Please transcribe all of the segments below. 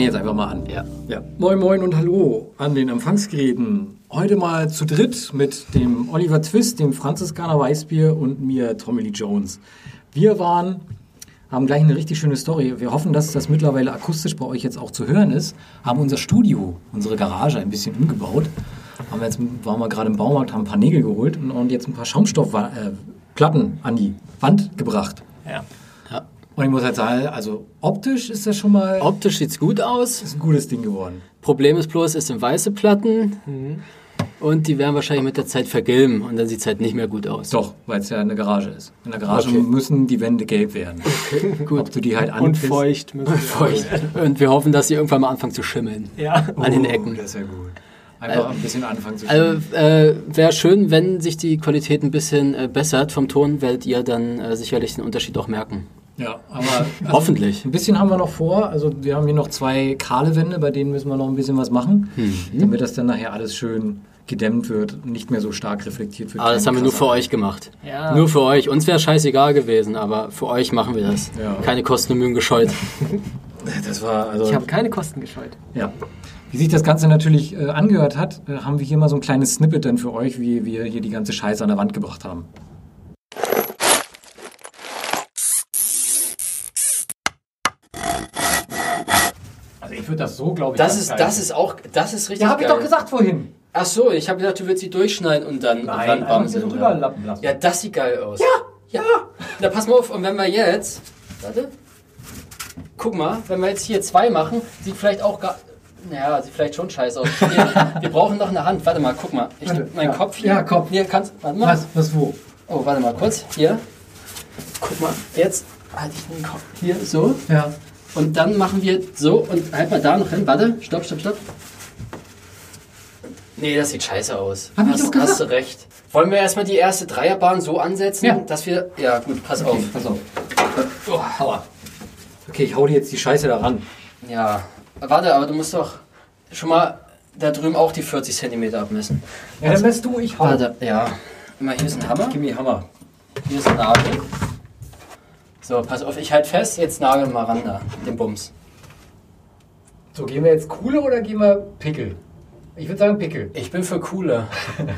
fange jetzt einfach mal an. Ja. ja. Moin, moin und hallo an den Empfangsgeräten. Heute mal zu dritt mit dem Oliver Twist, dem Franziskaner Weißbier und mir, Tommy Lee Jones. Wir waren, haben gleich eine richtig schöne Story. Wir hoffen, dass das mittlerweile akustisch bei euch jetzt auch zu hören ist. Haben unser Studio, unsere Garage ein bisschen umgebaut. Haben wir jetzt, waren wir gerade im Baumarkt, haben ein paar Nägel geholt und, und jetzt ein paar Schaumstoffplatten an die Wand gebracht. Ja. Und ich muss halt sagen, also optisch ist das schon mal. Optisch sieht es gut aus. Ist ein gutes Ding geworden. Problem ist bloß, es sind weiße Platten. Mhm. Und die werden wahrscheinlich mit der Zeit vergilben und dann sieht es halt nicht mehr gut aus. Doch, weil es ja eine Garage ist. In der Garage okay. müssen die Wände gelb werden. Okay, gut. Ob du die halt Und feucht müssen feucht. Und wir hoffen, dass sie irgendwann mal anfangen zu schimmeln. Ja. An den Ecken. Das ist ja gut. Einfach äh, ein bisschen anfangen zu schimmeln. Also, äh, Wäre schön, wenn sich die Qualität ein bisschen äh, bessert vom Ton, werdet ihr dann äh, sicherlich den Unterschied auch merken. Ja, aber also hoffentlich. Ein bisschen haben wir noch vor. Also wir haben hier noch zwei kahle Wände, bei denen müssen wir noch ein bisschen was machen, mhm. damit das dann nachher alles schön gedämmt wird, nicht mehr so stark reflektiert wird. Aber das haben wir nur für euch gemacht. Ja. Nur für euch. Uns wäre scheißegal gewesen, aber für euch machen wir das. Ja. Keine Kosten und Mühen gescheut. Das war also. Ich habe keine Kosten gescheut. Ja. Wie sich das Ganze natürlich äh, angehört hat, äh, haben wir hier mal so ein kleines Snippet dann für euch, wie wir hier die ganze Scheiße an der Wand gebracht haben. Würde das so, glaube ich. Das ist, das ist auch, das ist richtig. Ja, habe ich doch gesagt vorhin. Ach so, ich habe gedacht, du würdest sie durchschneiden und dann Nein, und dann drüber lappen lassen. Ja, das sieht geil aus. Ja, ja. Na, pass mal auf, und wenn wir jetzt, warte, guck mal, wenn wir jetzt hier zwei machen, sieht vielleicht auch gar, naja, sieht vielleicht schon scheiße aus. Hier, wir brauchen noch eine Hand. Warte mal, guck mal. Ich nehme meinen ja. Kopf hier. Ja, Kopf. Hier kannst, warte mal. Was, was, wo? Oh, warte mal kurz. Hier. Guck mal, jetzt halte ich den Kopf hier so. Ja. Und dann machen wir so und halt mal da noch hin. Warte, stopp, stopp, stopp. Nee, das sieht scheiße aus. Hab hast, ich doch gesagt. hast du recht. Wollen wir erstmal die erste Dreierbahn so ansetzen, ja. dass wir. Ja, gut, pass okay, auf. Pass auf. Oh, hauer. Okay, ich hau dir jetzt die Scheiße da ran. Ja. Warte, aber du musst doch schon mal da drüben auch die 40 cm abmessen. Ja, dann messt du, ich hau. Warte, ja. Immer hier ist ein Hammer. Gib mir Hammer. Hier ist ein Nagel. So, pass auf, ich halt fest, jetzt nagel mal ran da, den Bums. So, gehen wir jetzt Kuhle oder gehen wir Pickel? Ich würde sagen Pickel. Ich bin für Kuhle.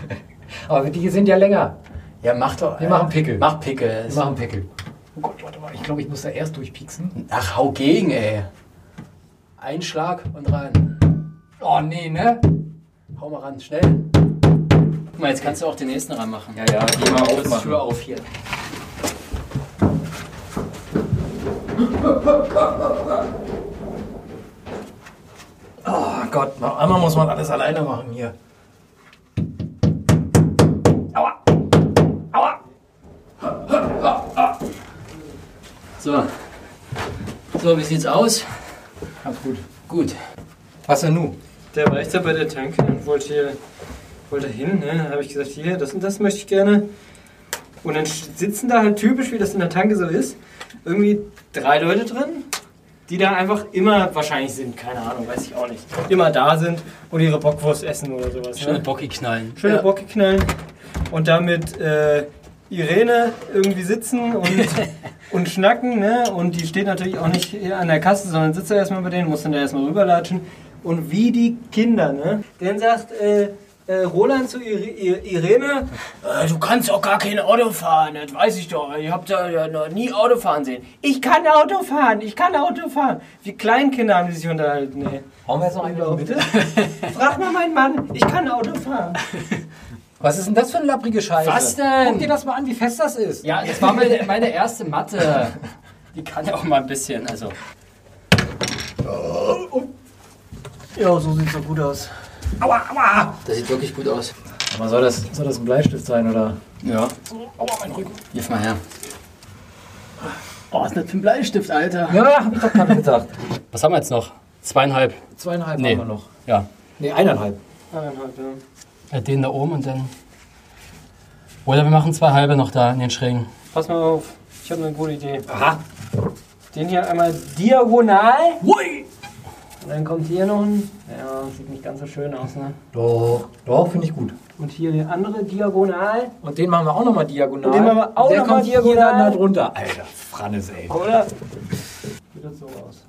Aber die sind ja länger. Ja, mach doch. Wir machen Pickel. Mach Pickel. Wir machen Pickel. Oh Gott, warte mal. Ich glaube, ich muss da erst durchpieksen. Ach, hau gegen, ey. Ein Schlag und rein. Oh, nee, ne? Hau mal ran, schnell. Guck mal, jetzt kannst du auch den nächsten ranmachen. Ja, ja, geh mal auf. Tür auf hier. Oh Gott, noch einmal muss man alles alleine machen hier. Aua! Aua! So. So, wie sieht's aus? Ganz gut. Gut. Was denn nun? Der war echt da bei der Tanke und wollte hier wollte hin, ne? Dann habe ich gesagt, hier, das und das möchte ich gerne. Und dann sitzen da halt typisch, wie das in der Tanke so ist, irgendwie drei Leute drin, die da einfach immer wahrscheinlich sind, keine Ahnung, weiß ich auch nicht. Immer da sind und ihre Bockwurst essen oder sowas. Schöne ne? Bocki knallen. Schöne Ja. Bocke knallen. Und damit äh, Irene irgendwie sitzen und, und schnacken, ne? Und die steht natürlich auch nicht hier an der Kasse, sondern sitzt da erstmal bei denen, muss dann da erstmal rüberlatschen. Und wie die Kinder, ne? Dann sagt äh, äh, Roland zu Ir Ir Irene, äh, du kannst auch gar kein Auto fahren, das weiß ich doch. Ich hab da ja noch nie Auto fahren sehen. Ich kann Auto fahren, ich kann Auto fahren. Wie Kleinkinder haben die sich unterhalten, ey. Hauen wir jetzt noch einen Mitte? Frag mal meinen Mann, ich kann Auto fahren. Was ist denn das für eine lapprige Scheiße? Was denn? Guck dir das mal an, wie fest das ist. Ja, das war meine, meine erste Mathe. Die kann ja auch mal ein bisschen, also. Ja, so sieht's doch gut aus. Aua, aua! Das sieht wirklich gut aus. Aber soll das, soll das ein Bleistift sein, oder? Ja. Aua, mein Rücken. Gib mal her. Oh, ist das für ein Bleistift, Alter? Ja, hab ich doch gerade gedacht. Was haben wir jetzt noch? Zweieinhalb. Zweieinhalb Nee. haben wir noch. Ja. Nee, eineinhalb. Eineinhalb, ja. Den da oben und dann. Oder wir machen zwei halbe noch da in den Schrägen. Pass mal auf, ich habe eine gute Idee. Aha. Den hier einmal diagonal. Hui! Und dann kommt hier noch ein. Ja, sieht nicht ganz so schön aus, ne? Doch, doch, finde ich gut. Und hier der andere diagonal. Und den machen wir auch nochmal diagonal. Und den machen wir auch Der noch kommt hier diagonal. dann da drunter. Alter, Frannes, ey. Oder? Sieht das so aus.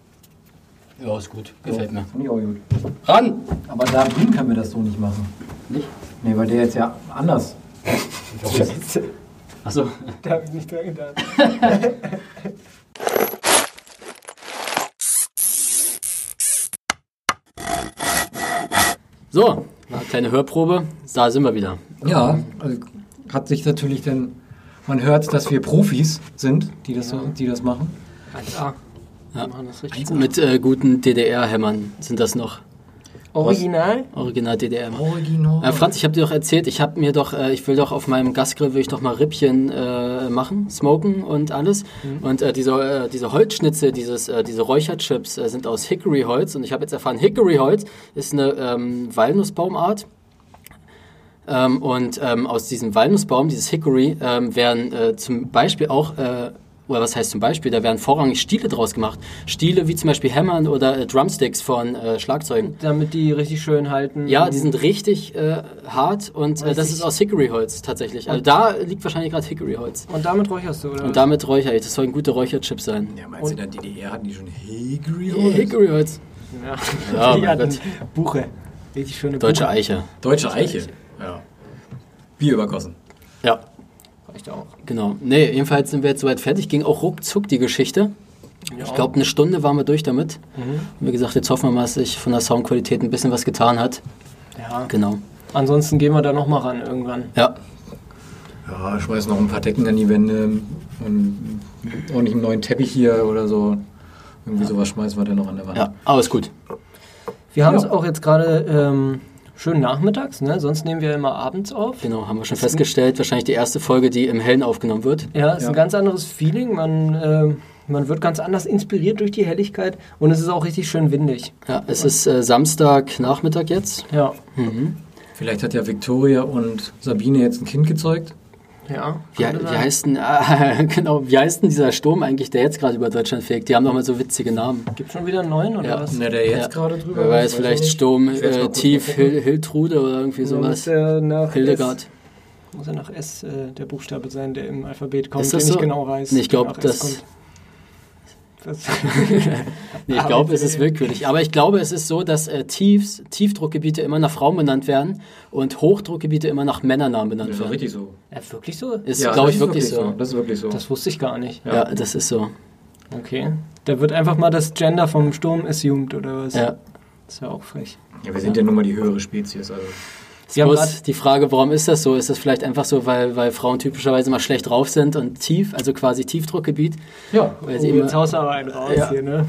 Ja, ist gut. Gefällt mir. Finde ich auch gut. Ran! Aber da drin können wir das so nicht machen. Nicht? Nee, weil der jetzt ja anders. Achso. Da habe ich nicht dran gedacht. So, eine kleine Hörprobe. Da sind wir wieder. Ja, also hat sich natürlich dann. Man hört, dass wir Profis sind, die das, so, die das machen. 1A. Ja. machen das richtig. Mit äh, guten DDR-Hämmern sind das noch. Original? Original DDR-Hämmer. Original. Äh, Franz, ich habe dir doch erzählt, ich habe mir doch, äh, ich will doch auf meinem Gasgrill will ich doch mal Rippchen äh, machen, smoken und alles. Und äh, diese, äh, diese Holzschnitzel, dieses, äh, diese Räucherchips äh, sind aus Hickory-Holz. Und ich habe jetzt erfahren, Hickory-Holz ist eine ähm, Walnussbaumart. Ähm, und ähm, aus diesem Walnussbaum, dieses Hickory, ähm, werden äh, zum Beispiel auch, äh, oder was heißt zum Beispiel, da werden vorrangig Stiele draus gemacht. Stiele wie zum Beispiel Hämmern oder äh, Drumsticks von äh, Schlagzeugen. Damit die richtig schön halten. Ja, die sind richtig äh, hart und äh, das ist aus Hickory-Holz tatsächlich. Also da liegt wahrscheinlich gerade Hickory-Holz. Und damit räucherst du, oder? Und damit räuchere ich. Das sollen gute Räucherchips sein. Ja, meinst du, in der DDR hatten die schon Hickory Hickory-Holz. Ja, Ja, die hatten. Buche. Richtig schöne Deutsche Buche. Eiche. Deutsche Eiche. Ja. Bier übergossen. Ja, Reicht auch. genau. Nee, jedenfalls sind wir jetzt soweit fertig. Ging auch ruckzuck die Geschichte. Ich glaube, eine Stunde waren wir durch damit. Und wie gesagt, jetzt hoffen wir mal, dass sich von der Soundqualität ein bisschen was getan hat. Ja. Genau. Ansonsten gehen wir da nochmal ran irgendwann. Ja, Ja, schmeiß noch ein paar Decken an die Wände und ordentlich einen neuen Teppich hier oder so. Irgendwie sowas schmeißen wir dann noch an der Wand. ja, aber ist gut. Wir haben es Ja. auch jetzt gerade ähm, schön nachmittags, ne? Sonst nehmen wir immer abends auf. Genau, haben wir schon festgestellt. Wahrscheinlich die erste Folge, die im Hellen aufgenommen wird. Ja, ist Ja. ein ganz anderes Feeling. Man, äh, man wird ganz anders inspiriert durch die Helligkeit und es ist auch richtig schön windig. Ja, es ist äh, Samstagnachmittag jetzt. Ja. Mhm. Vielleicht hat ja Victoria und Sabine jetzt ein Kind gezeugt. Ja. Wie, wie, heißt denn, äh, genau, wie heißt denn dieser Sturm eigentlich, der jetzt gerade über Deutschland fegt? Die haben doch mal so witzige Namen. Gibt schon wieder einen neuen oder Ja. was? Na, der jetzt Ja. gerade drüber Wer weiß, ich vielleicht. Sturm Ich äh, Tief. Hil Hiltrude oder irgendwie sowas. nach Hildegard. S, muss er nach S äh, der Buchstabe sein, der im Alphabet kommt, Ist das den ich so? genau weiß. Nee, ich der glaub, nach S das- kommt. Das Nee, ich glaube, es okay. ist willkürlich. Aber ich glaube, es ist so, dass äh, Tiefs, Tiefdruckgebiete immer nach Frauen benannt werden und Hochdruckgebiete immer nach Männernamen benannt Das ist doch werden. richtig so. ja, wirklich so? Ist, Ja, glaube das ich, ist wirklich so. Das ist wirklich so. Das wusste ich gar nicht. Ja. das ist so. Okay. Da wird einfach mal das Gender vom Sturm assumed oder was? Ja. Das ist ja auch frech. ja, wir sind ja nun mal die höhere Spezies. Also. Es Wir haben grad- die Frage, warum ist das so? Ist das vielleicht einfach so, weil, weil Frauen typischerweise mal schlecht drauf sind und tief, also quasi Tiefdruckgebiet? Ja, Weil Oh, sie jetzt immer, haust du aber einen raus Ja. hier, ne?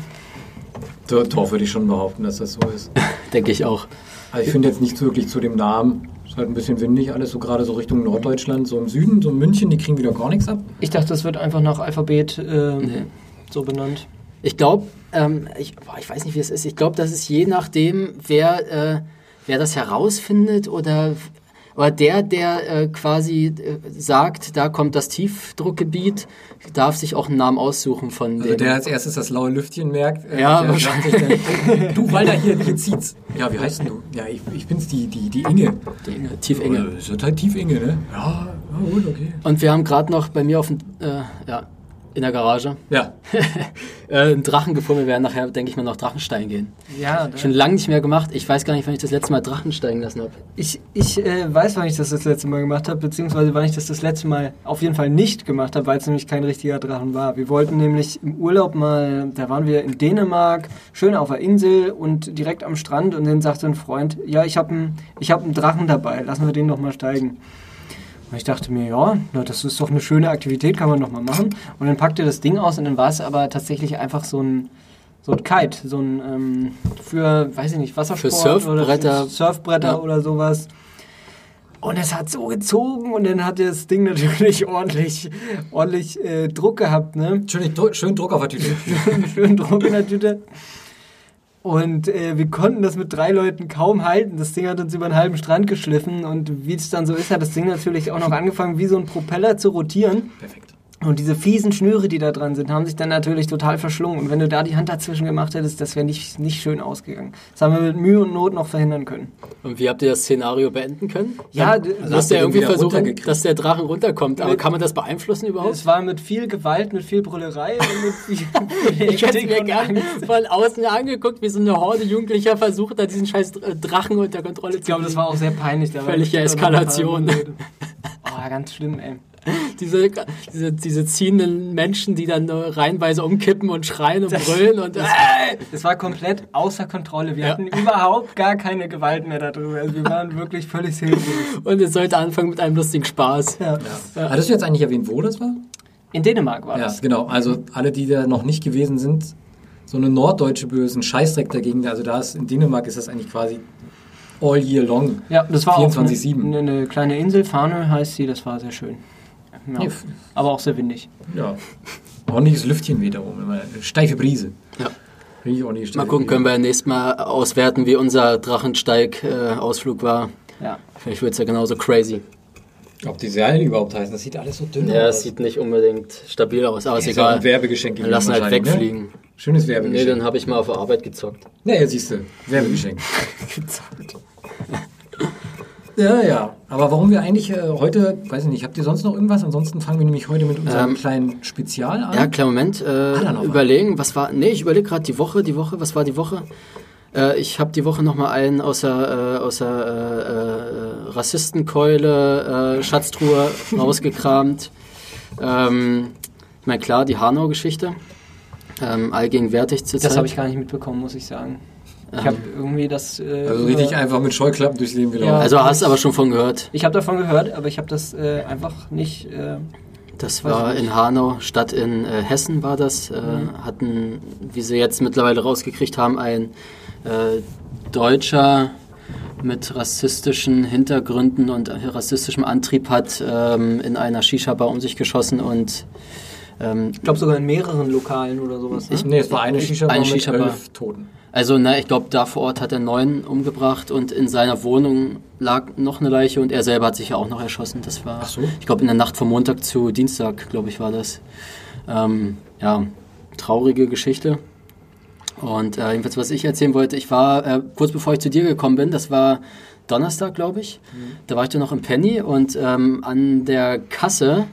doch, doch würde ich schon behaupten, dass das so ist. denke ich auch. Also ich finde jetzt nichts wirklich zu dem Namen. Ist halt ein bisschen windig, alles so gerade so Richtung Norddeutschland, so im Süden, so München, die kriegen wieder gar nichts ab. Ich dachte, das wird einfach nach Alphabet äh, Nee. so benannt. Ich glaube, ähm, ich, ich weiß nicht, wie es ist. Ich glaube, das ist je nachdem, wer, äh, wer das herausfindet oder, oder der, der äh, quasi äh, sagt, da kommt das Tiefdruckgebiet, darf sich auch einen Namen aussuchen von Also dem. der als erstes das laue Lüftchen merkt, äh, Ja, wahrscheinlich. dann, du Walter, hier, hier zieht's. Ja, wie heißt denn du? Ja, ich, ich bin's, die, die, die Inge. Die Inge, Tiefenge. Äh, Ist halt tief Inge, ne? Ja, ja gut, okay. Und wir haben gerade noch bei mir auf dem, äh, ja, in der Garage Ja, äh, einen Drachen gefunden. Wir werden nachher, denke ich mal, noch Drachensteigen gehen. Ja, Schon lange nicht mehr gemacht. Ich weiß gar nicht, wann ich das letzte Mal Drachen steigen lassen habe. ich, ich äh, weiß, wann ich das das letzte Mal gemacht habe, beziehungsweise wann ich das das letzte Mal auf jeden Fall nicht gemacht habe, weil es nämlich kein richtiger Drachen war. Wir wollten nämlich im Urlaub mal, da waren wir in Dänemark, schön auf der Insel und direkt am Strand und dann sagte ein Freund, ja, ich habe einen ich hab einen Drachen dabei, lassen wir den doch mal steigen. Und ich dachte mir, ja, na, das ist doch eine schöne Aktivität, kann man doch mal machen. Und dann packte das Ding aus und dann war es aber tatsächlich einfach so ein, so ein Kite, so ein ähm, für, weiß ich nicht, Wassersport Surfbretter. oder für Surfbretter Ja. oder sowas. Und es hat so gezogen und dann hat das Ding natürlich ordentlich, ordentlich äh, Druck gehabt, ne? schön, schön Druck auf der Tüte. Schön Druck in der Tüte. Und äh, wir konnten das mit drei Leuten kaum halten. Das Ding hat uns über einen halben Strand geschliffen und wie es dann so ist, hat das Ding natürlich auch noch angefangen, wie so ein Propeller zu rotieren. Perfekt. Und diese fiesen Schnüre, die da dran sind, haben sich dann natürlich total verschlungen. Und wenn du da die Hand dazwischen gemacht hättest, das wäre nicht, nicht schön ausgegangen. Das haben wir mit Mühe und Not noch verhindern können. Und wie habt ihr das Szenario beenden können? Ja, d- Du hast ja irgendwie versucht, dass der Drachen runterkommt. Aber kann man das beeinflussen überhaupt? es war mit viel Gewalt, mit viel Brüllerei und mit viel, Ich hätte mir gerne von außen angeguckt, wie so eine Horde Jugendlicher versucht hat, diesen scheiß Drachen unter Kontrolle zu Ich glaube, das war auch sehr peinlich. Da Völlige Eskalation. Oh, ganz schlimm, ey. diese, diese, diese ziehenden Menschen, die dann reihenweise umkippen und schreien und brüllen und das, Es war komplett außer Kontrolle. Wir Ja. hatten überhaupt gar keine Gewalt mehr darüber. Also wir waren wirklich völlig hilflos. und es sollte anfangen mit einem lustigen Spaß. Ja. Hattest du jetzt eigentlich erwähnt, wo das war? In Dänemark war Ja, das. genau. Also alle, die da noch nicht gewesen sind, so eine norddeutsche Böse, ein Scheißdreck dagegen. Also da ist in Dänemark ist das eigentlich quasi all year long. Ja, das war auch 24/7. eine, eine kleine Insel, Farnö heißt sie, das war sehr schön. Ja. Ja. Aber auch sehr windig. Ja. Ordentliches Lüftchen oben. Immer eine steife Brise. Ja. Mal steife gucken, können wir nächstes Mal auswerten, wie unser Drachensteig-Ausflug war. Ja. Vielleicht wird es ja genauso crazy. Ob die Seile überhaupt heißen, das sieht alles so dünn Ja, aus. es sieht nicht unbedingt stabil aus, aber ist ist egal. ein Werbegeschenk. Wir lassen halt ne? wegfliegen. Schönes Nee, Werbegeschenk. dann habe ich mal auf der Arbeit gezockt. Nee, jetzt siehst du. Werbegeschenk. ja, ja. Aber warum wir eigentlich äh, heute, weiß ich nicht, habt ihr sonst noch irgendwas? Ansonsten fangen wir nämlich heute mit unserem Ähm, kleinen Spezial an. Ja, kleinen Moment. Äh, was? überlegen, was war. Nee, ich überlege gerade die Woche, die Woche, was war die Woche? Äh, ich habe die Woche nochmal einen aus der, äh, aus der äh, äh, Rassistenkeule, äh, Schatztruhe rausgekramt. Ähm, ich meine, klar, die Hanau-Geschichte. Ähm, allgegenwärtig zur Das habe ich gar nicht mitbekommen, muss ich sagen. Ich habe irgendwie das. Äh, also richtig einfach mit Scheuklappen durchs Leben gelaufen. Ja. Also hast du aber schon von gehört. Ich habe davon gehört, aber ich habe das äh, einfach nicht. Äh, Das war ich nicht. in Hanau, Stadt in äh, Hessen war das. Äh, Hatten, wie sie jetzt mittlerweile rausgekriegt haben, ein äh, Deutscher mit rassistischen Hintergründen und rassistischem Antrieb hat ähm, in einer Shisha-Bar um sich geschossen und ähm, ich glaube sogar in mehreren Lokalen oder sowas. Ne? nee, es war eine Shisha-Bar Eine mit Shisha-Bar. elf Toten. Also na, ich glaube, da vor Ort hat er neun umgebracht und in seiner Wohnung lag noch eine Leiche und er selber hat sich ja auch noch erschossen. Das war, so. ich glaube, in der Nacht vom Montag zu Dienstag, glaube ich, war das. Ähm, ja, traurige Geschichte. Und äh, jedenfalls, was ich erzählen wollte, ich war, äh, kurz bevor ich zu dir gekommen bin, das war Donnerstag, glaube ich, da war ich dann noch im Penny und ähm, an der Kasse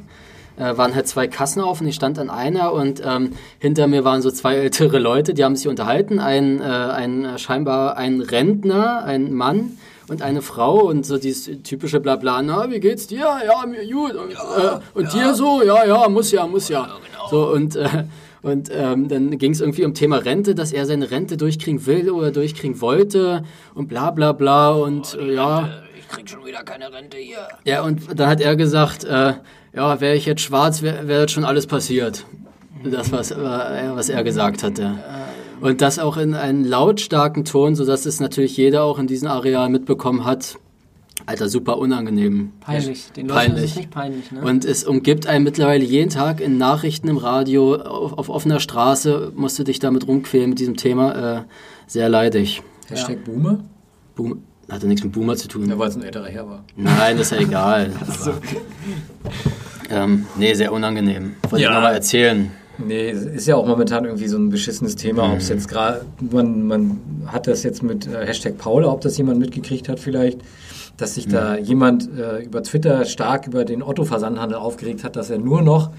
äh, waren halt zwei Kassen auf und ich stand an einer und ähm, hinter mir waren so zwei ältere Leute, die haben sich unterhalten, ein, äh, ein äh, scheinbar ein Rentner, ein Mann und eine Frau und so dieses typische Blabla, na, wie geht's dir? Ja, mir gut. Und, äh, und dir so? Ja, ja, muss ja, muss ja. So und äh, und ähm, dann ging es irgendwie um Thema Rente, dass er seine Rente durchkriegen will oder durchkriegen wollte und bla bla bla und äh, ja. Ich krieg schon wieder keine Rente hier. Ja, und dann hat er gesagt, äh, ja, wäre ich jetzt schwarz, wäre wär schon alles passiert. Das, was, äh, was er gesagt hatte. Und das auch in einem lautstarken Ton, sodass es natürlich jeder auch in diesem Areal mitbekommen hat. Alter, super unangenehm. Peinlich. Den Leuten ist Peinlich. es nicht peinlich, ne? Und es umgibt einen mittlerweile jeden Tag in Nachrichten im Radio, auf, auf offener Straße, musst du dich damit rumquälen mit diesem Thema. Äh, sehr leidig. Hashtag Boomer. Boom, hatte nichts mit Boomer zu tun. Ja, weil es ein älterer Herr war. Nein, das ist ja egal. Aber, ähm, nee, sehr unangenehm. Wollte Ja. ich nochmal erzählen. Nee, es ist ja auch momentan irgendwie so ein beschissenes Thema, ob es Mhm. jetzt gerade, man, man hat das jetzt mit äh, Hashtag Paula, ob das jemand mitgekriegt hat vielleicht, dass sich da Mhm. jemand äh, über Twitter stark über den Otto-Versandhandel aufgeregt hat, dass er nur noch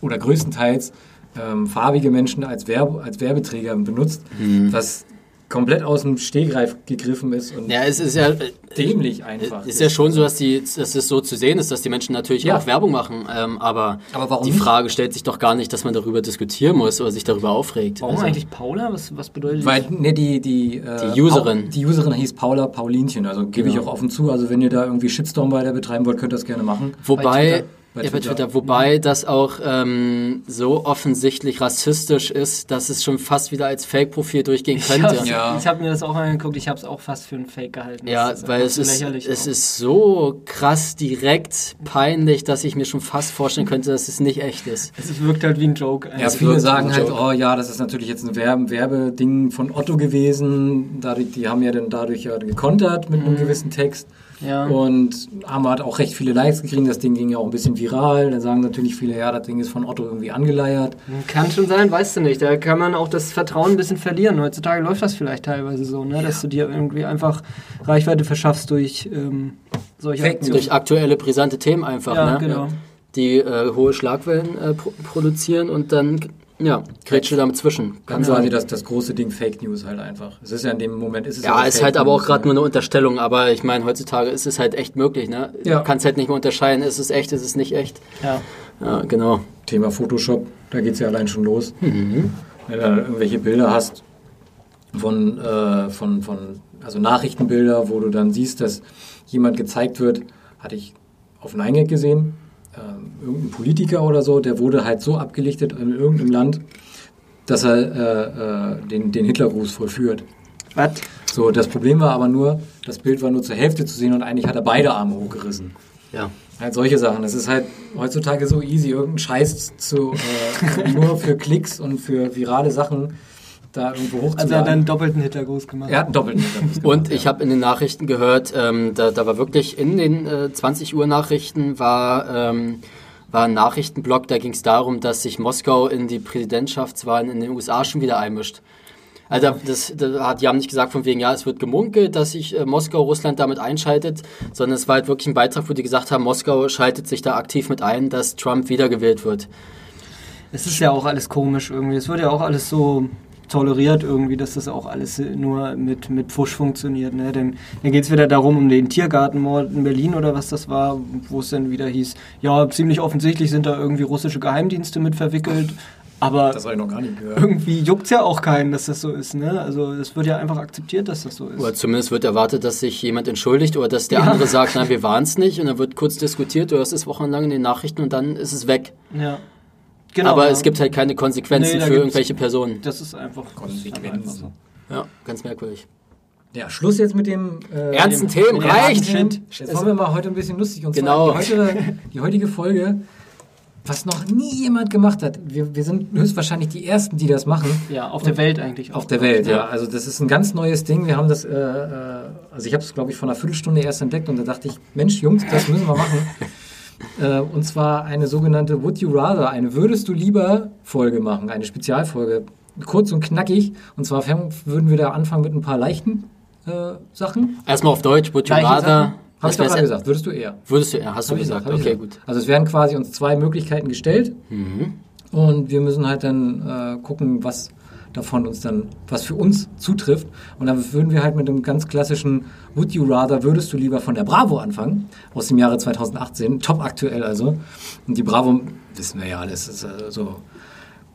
oder größtenteils ähm, farbige Menschen als, Werbe, als Werbeträger benutzt, was komplett aus dem Stehgreif gegriffen ist und. Ja, es ist ja, äh, dämlich einfach. ist ja schon so, dass, die, dass es so zu sehen ist, dass die Menschen natürlich Ja. auch Werbung machen. Ähm, aber Aber warum die nicht? Frage stellt sich doch gar nicht, dass man darüber diskutieren muss oder sich darüber aufregt. Warum Also- eigentlich Paula? Was, was bedeutet Weil, ne, die, die, äh, Die Userin. Die Userin hieß Paula Paulinchen, also gebe ich Genau. auch offen zu. Also wenn ihr da irgendwie Shitstorm weiter betreiben wollt, könnt ihr das gerne machen. Wobei. Bei ja, bei Twitter. Wobei das auch ähm, so offensichtlich rassistisch ist, dass es schon fast wieder als Fake-Profil durchgehen Ich könnte. habe Ja. hab mir das auch angeguckt, ich habe es auch fast für einen Fake gehalten. Ja, Das weil es ist, es auch. ist so krass direkt peinlich, dass ich mir schon fast vorstellen könnte, dass es nicht echt ist. Es wirkt halt wie ein Joke. Ja, viele sagen ein halt, Joke. oh ja, das ist natürlich jetzt ein Werbe Werbeding von Otto gewesen. Dadurch, die haben ja dann dadurch ja gekontert mit Mhm. einem gewissen Text. Ja. Und haben halt auch recht viele Likes gekriegt. Das Ding ging ja auch ein bisschen viral. Dann sagen natürlich viele, ja, das Ding ist von Otto irgendwie angeleiert. Kann schon sein, weißt du nicht. Da kann man auch das Vertrauen ein bisschen verlieren. Heutzutage läuft das vielleicht teilweise so, ne? dass du dir irgendwie einfach Reichweite verschaffst durch ähm, solche Fake Aktionen. Durch aktuelle, brisante Themen einfach, Ja, ne? genau. Die äh, hohe Schlagwellen äh, pro produzieren und dann, ja, grätsche damit zwischen. Ganz quasi das, das große Ding Fake News halt einfach. Es ist ja in dem Moment, ist es Ja, ist halt aber auch gerade nur eine Unterstellung, aber ich meine, heutzutage ist es halt echt möglich, ne? Ja. Du kannst halt nicht mehr unterscheiden, ist es echt, ist es nicht echt. Ja. Ja, genau. Thema Photoshop, da geht es ja allein schon los. Wenn du irgendwelche Bilder hast von, äh, von, von, also Nachrichtenbilder, wo du dann siehst, dass jemand gezeigt wird, hatte ich auf Nein gesehen, ähm, irgendein Politiker oder so, der wurde halt so abgelichtet in irgendeinem Land, dass er äh, äh, den, den Hitlergruß vollführt. Was? So, das Problem war aber nur, das Bild war nur zur Hälfte zu sehen und eigentlich hat er beide Arme hochgerissen. Ja. Halt solche Sachen. Das ist halt heutzutage so easy, irgendeinen Scheiß zu, äh, nur für Klicks und für virale Sachen da irgendwo Also er hat hochzuladen. einen doppelten Hitlergruß gemacht. er hat einen doppelten Hintergrund Und gemacht, ich habe in den Nachrichten gehört, ähm, da, da war wirklich in den äh, 20 Uhr Nachrichten war, ähm, war ein Nachrichtenblock, da ging es darum, dass sich Moskau in die Präsidentschaftswahlen in den USA schon wieder einmischt. Also das, das hat, die haben nicht gesagt von wegen, ja, es wird gemunkelt, dass sich äh, Moskau Russland damit einschaltet, sondern es war halt wirklich ein Beitrag, wo die gesagt haben, Moskau schaltet sich da aktiv mit ein, dass Trump wiedergewählt wird. Es ist ja auch alles komisch irgendwie. Es wird ja auch alles so toleriert irgendwie, dass das auch alles nur mit, mit Pfusch funktioniert. Ne? Denn dann geht es wieder darum, um den Tiergartenmord in Berlin oder was das war, wo es dann wieder hieß, ja, ziemlich offensichtlich sind da irgendwie russische Geheimdienste mit verwickelt. Aber Das habe ich noch gar nicht gehört. irgendwie juckt es ja auch keinen, dass das so ist. Ne? Also es wird ja einfach akzeptiert, dass das so ist. Oder zumindest wird erwartet, dass sich jemand entschuldigt oder dass der andere sagt, na, wir waren es nicht und dann wird kurz diskutiert, du hörst es wochenlang in den Nachrichten und dann ist es weg. Ja. Genau, Aber ja. es gibt halt keine Konsequenzen Nee, für irgendwelche Personen. Das ist einfach Konsequenzen. Ja, ganz merkwürdig. Ja, Schluss jetzt mit dem äh, Ernsten dem- Themen, reicht! Shit. Jetzt wollen wir mal heute ein bisschen lustig und Genau. zwar die, heute, die heutige Folge, was noch nie jemand gemacht hat. Wir, wir sind höchstwahrscheinlich die Ersten, die das machen. Ja, auf der Welt eigentlich auch. Auf der Welt, ja. Also das ist ein ganz neues Ding. Wir haben das, äh, äh, also ich habe es, glaube ich, vor einer Viertelstunde erst entdeckt und da dachte ich, Mensch, Jungs, das müssen wir machen. äh, und zwar eine sogenannte Would You Rather, eine Würdest du lieber Folge machen, eine Spezialfolge. Kurz und knackig. Und zwar würden wir da anfangen mit ein paar leichten äh, Sachen. Erstmal auf Deutsch, would you Gleiche rather? Ich doch wär's- gerade gesagt. Würdest du eher? Würdest du, ja, hast du Hab ich gesagt. ich okay, gesagt. gut. Also es werden quasi uns zwei Möglichkeiten gestellt und wir müssen halt dann äh, gucken, was davon uns dann, was für uns zutrifft. Und dann würden wir halt mit dem ganz klassischen Would you rather, würdest du lieber von der Bravo anfangen, aus dem Jahre 2018, top aktuell also. Und die Bravo, wissen wir ja alles, ist äh, so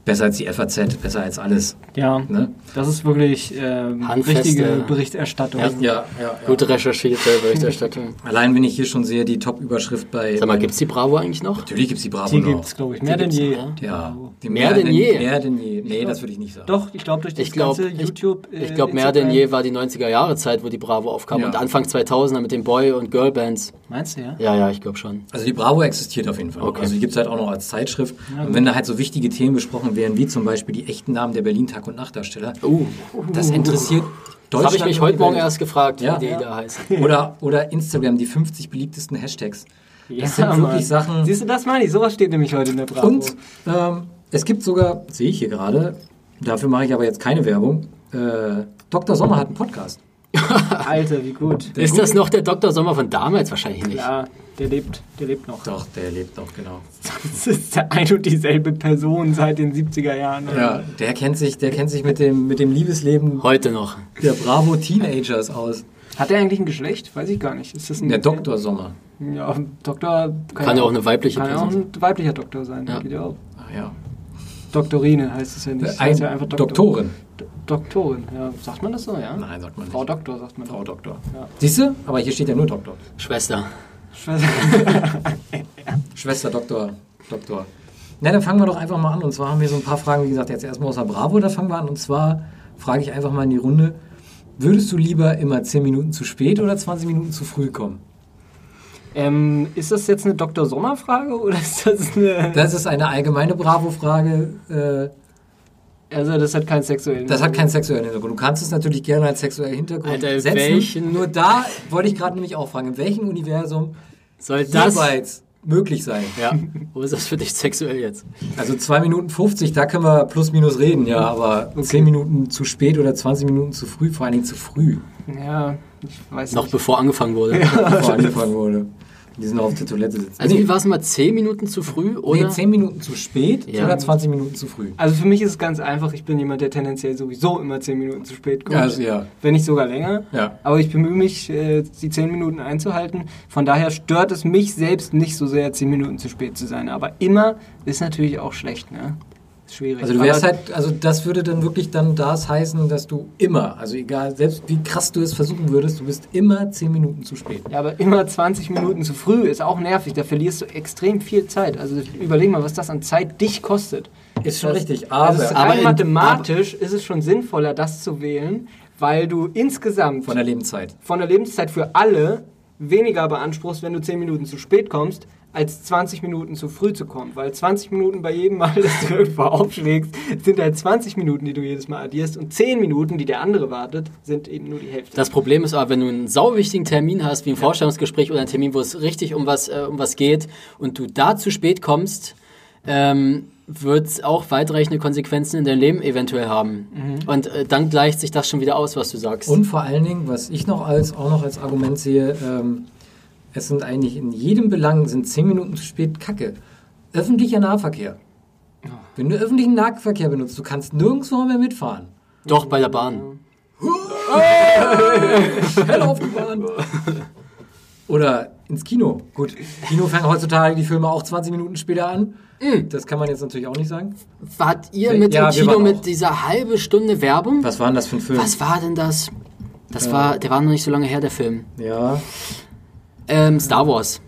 besser als die FAZ, besser als alles. Ja, Ne? das ist wirklich ähm, richtige Berichterstattung. Ja, ja, ja. Gute recherchierte Berichterstattung. Allein wenn ich hier schon sehe, die Top-Überschrift bei... Sag mal, gibt's die Bravo eigentlich noch? Natürlich gibt es die Bravo Die noch. gibt es, glaube ich, mehr Die denn je. Ja, die Mehr denn je. Mehr denn je. Nee, das würde ich nicht sagen. Doch, ich glaube, durch das Ich glaube, ganze ich, YouTube. äh, ich glaub, mehr denn je war die 90er Jahre Zeit, wo die Bravo aufkam Ja. und Anfang 2000er mit den Boy- und Girlbands. Meinst du, ja? Ja, ja, ich glaube schon. Also die Bravo existiert auf jeden Fall. Okay. Also die gibt es halt auch noch als Zeitschrift. Und wenn da halt so wichtige Themen besprochen werden, wie zum Beispiel die echten Namen der Berlin Tag- und Nachtdarsteller, Uh, das interessiert das Deutschland. habe ich mich heute Morgen erst gefragt, Ja. wie die Ja. da heißt. Oder, oder Instagram, die 50 beliebtesten Hashtags. Das Ja, sind wirklich Mann. Sachen. Siehst du, das meine ich. Sowas steht nämlich heute in der Bravo. Und ähm, es gibt sogar, sehe ich hier gerade, dafür mache ich aber jetzt keine Werbung, äh, Dr. Sommer hat einen Podcast. Alter, wie gut. Ist das noch der Dr. Sommer von damals? Wahrscheinlich nicht. Ja, der lebt, der lebt noch. Doch, der lebt noch, genau. Das ist der ein und dieselbe Person seit den 70er Jahren. Ja, der kennt sich, der kennt sich mit dem, mit dem Liebesleben Heute noch. der Bravo Teenagers aus. Hat er eigentlich ein Geschlecht? Weiß ich gar nicht. Ist das ein Der Dr. Sommer. Ja, Doktor. Kann ja auch eine weibliche Kann ja auch Person ein weiblicher Doktor sein. Ja. Geht ja auch. Ach ja. Doktorine heißt es ja nicht. Das Ein heißt ja einfach Doktor. Doktorin. Doktorin, ja. Sagt man das so, ja? Nein, sagt man nicht. Frau Doktor sagt man Frau doch. Doktor. Ja. Siehst du? Aber hier steht ja nur Doktor. Schwester. Schwester. Schwester Doktor. Doktor. Na, dann fangen wir doch einfach mal an. Und zwar haben wir so ein paar Fragen, wie gesagt, jetzt erstmal aus der Bravo, da fangen wir an. Und zwar frage ich einfach mal in die Runde, würdest du lieber immer 10 Minuten zu spät oder 20 Minuten zu früh kommen? ähm, ist das jetzt eine Dr. Sommer-Frage oder ist das eine. Das ist eine allgemeine Bravo-Frage. Äh, Also das hat keinen sexuellen Das hat keinen sexuellen Hintergrund. Du kannst es natürlich gerne als sexuellen Hintergrund Alter, setzen. welchen- Nur da wollte ich gerade nämlich auch fragen, in welchem Universum Soll das... jeweils möglich sein? Ja, wo ist das für dich sexuell jetzt? Also 2 Minuten 50, da können wir plus minus reden, ja, aber 10 Minuten zu spät oder 20 Minuten zu früh, vor allen Dingen zu früh, Ja, ich weiß Noch nicht. bevor angefangen wurde. bevor angefangen wurde. Die sind auf der Toilette sitzen. Also nee, wie war es mal? 10 Minuten zu früh? Oder? nee, 10 Minuten zu spät Ja. oder 20 Minuten zu früh? Also für mich ist es ganz einfach, ich bin jemand, der tendenziell sowieso immer 10 Minuten zu spät kommt. Also, ja. Wenn nicht sogar länger. Ja. Aber ich bemühe mich, äh, die 10 Minuten einzuhalten. Von daher stört es mich selbst nicht so sehr, 10 Minuten zu spät zu sein. Aber immer ist natürlich auch schlecht, ne? Schwierig. Also du wärst Aber- halt, also das würde dann wirklich dann das heißen, dass du immer, also egal, selbst wie krass du es versuchen würdest, du bist immer 10 Minuten zu spät. Ja, aber immer 20 Minuten zu früh ist auch nervig. Da verlierst du extrem viel Zeit. Also überleg mal, was das an Zeit dich kostet. Ist schon Das- richtig, Also aber aber rein in- mathematisch ist es schon sinnvoller, das zu wählen, weil du insgesamt von der Lebenszeit. von der Lebenszeit für alle weniger beanspruchst, wenn du 10 Minuten zu spät kommst, als 20 Minuten zu früh zu kommen. Weil 20 Minuten bei jedem Mal, dass du irgendwo aufschlägst, sind halt 20 Minuten, die du jedes Mal addierst. Und 10 Minuten, die der andere wartet, sind eben nur die Hälfte. Das Problem ist aber, wenn du einen sauwichtigen Termin hast, wie ein Vorstellungsgespräch oder ein Termin, wo es richtig um was, äh, um was geht und du da zu spät kommst, ähm, wird es auch weitreichende Konsequenzen in deinem Leben eventuell haben. Und äh, dann gleicht sich das schon wieder aus, was du sagst. Und vor allen Dingen, was ich noch als, auch noch als Argument sehe, ähm, es sind eigentlich in jedem Belang sind 10 Minuten zu spät Kacke. Öffentlicher Nahverkehr. Wenn du öffentlichen Nahverkehr benutzt, du kannst nirgendwo mehr mitfahren. Doch, bei der Bahn. Schnell aufgefahren. Oder ins Kino. Gut, Kino fangen heutzutage die Filme auch 20 Minuten später an. Das kann man jetzt natürlich auch nicht sagen. Wart ihr mit Ja, dem Kino mit dieser halbe Stunde Werbung? Was war denn das für ein Film? Was war denn das? Das war, der war noch nicht so lange her, der Film. Ja. Ähm, Star Wars.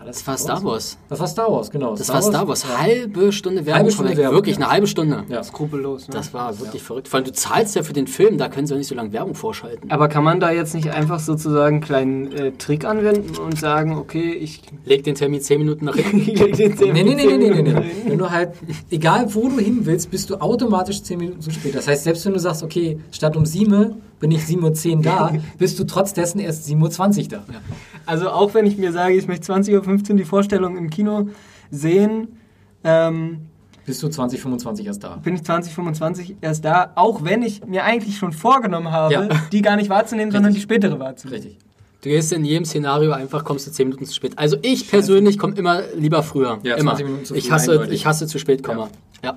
War Das war Star Wars. Das war Star Wars, genau. Das war Star Wars. Ja. Halbe Stunde Werbung. Halbe Stunde. Werbung, Wirklich ja. eine halbe Stunde. Ja. Skrupellos. Ne? Das war wirklich verrückt. Vor allem, du zahlst ja für den Film, da können sie doch nicht so lange Werbung vorschalten. Aber kann man da jetzt nicht einfach sozusagen einen kleinen äh, Trick anwenden und sagen, okay, ich Leg den Termin 10 Minuten nach hinten. leg den 10 Nee, nee, nee, nee, nee, nee, nee. Wenn du halt, egal wo du hin willst, bist du automatisch 10 Minuten zu spät. Das heißt, selbst wenn du sagst, okay, statt um 7 bin ich 7.10 Uhr da, bist du trotz dessen erst 7.20 Uhr da. Also auch wenn ich mir sage, ich möchte 20.15 Uhr die Vorstellung im Kino sehen, ähm, Bist du 2025 erst da. bin ich 2025 erst da, auch wenn ich mir eigentlich schon vorgenommen habe, Ja. die gar nicht wahrzunehmen, sondern die spätere wahrzunehmen. Richtig. Du gehst in jedem Szenario einfach, kommst du 10 Minuten zu spät. Also ich persönlich komme immer lieber früher. Ja, immer. 20 Minuten zu ich hasse, eindeutig. ich hasse zu spät kommen. Ja.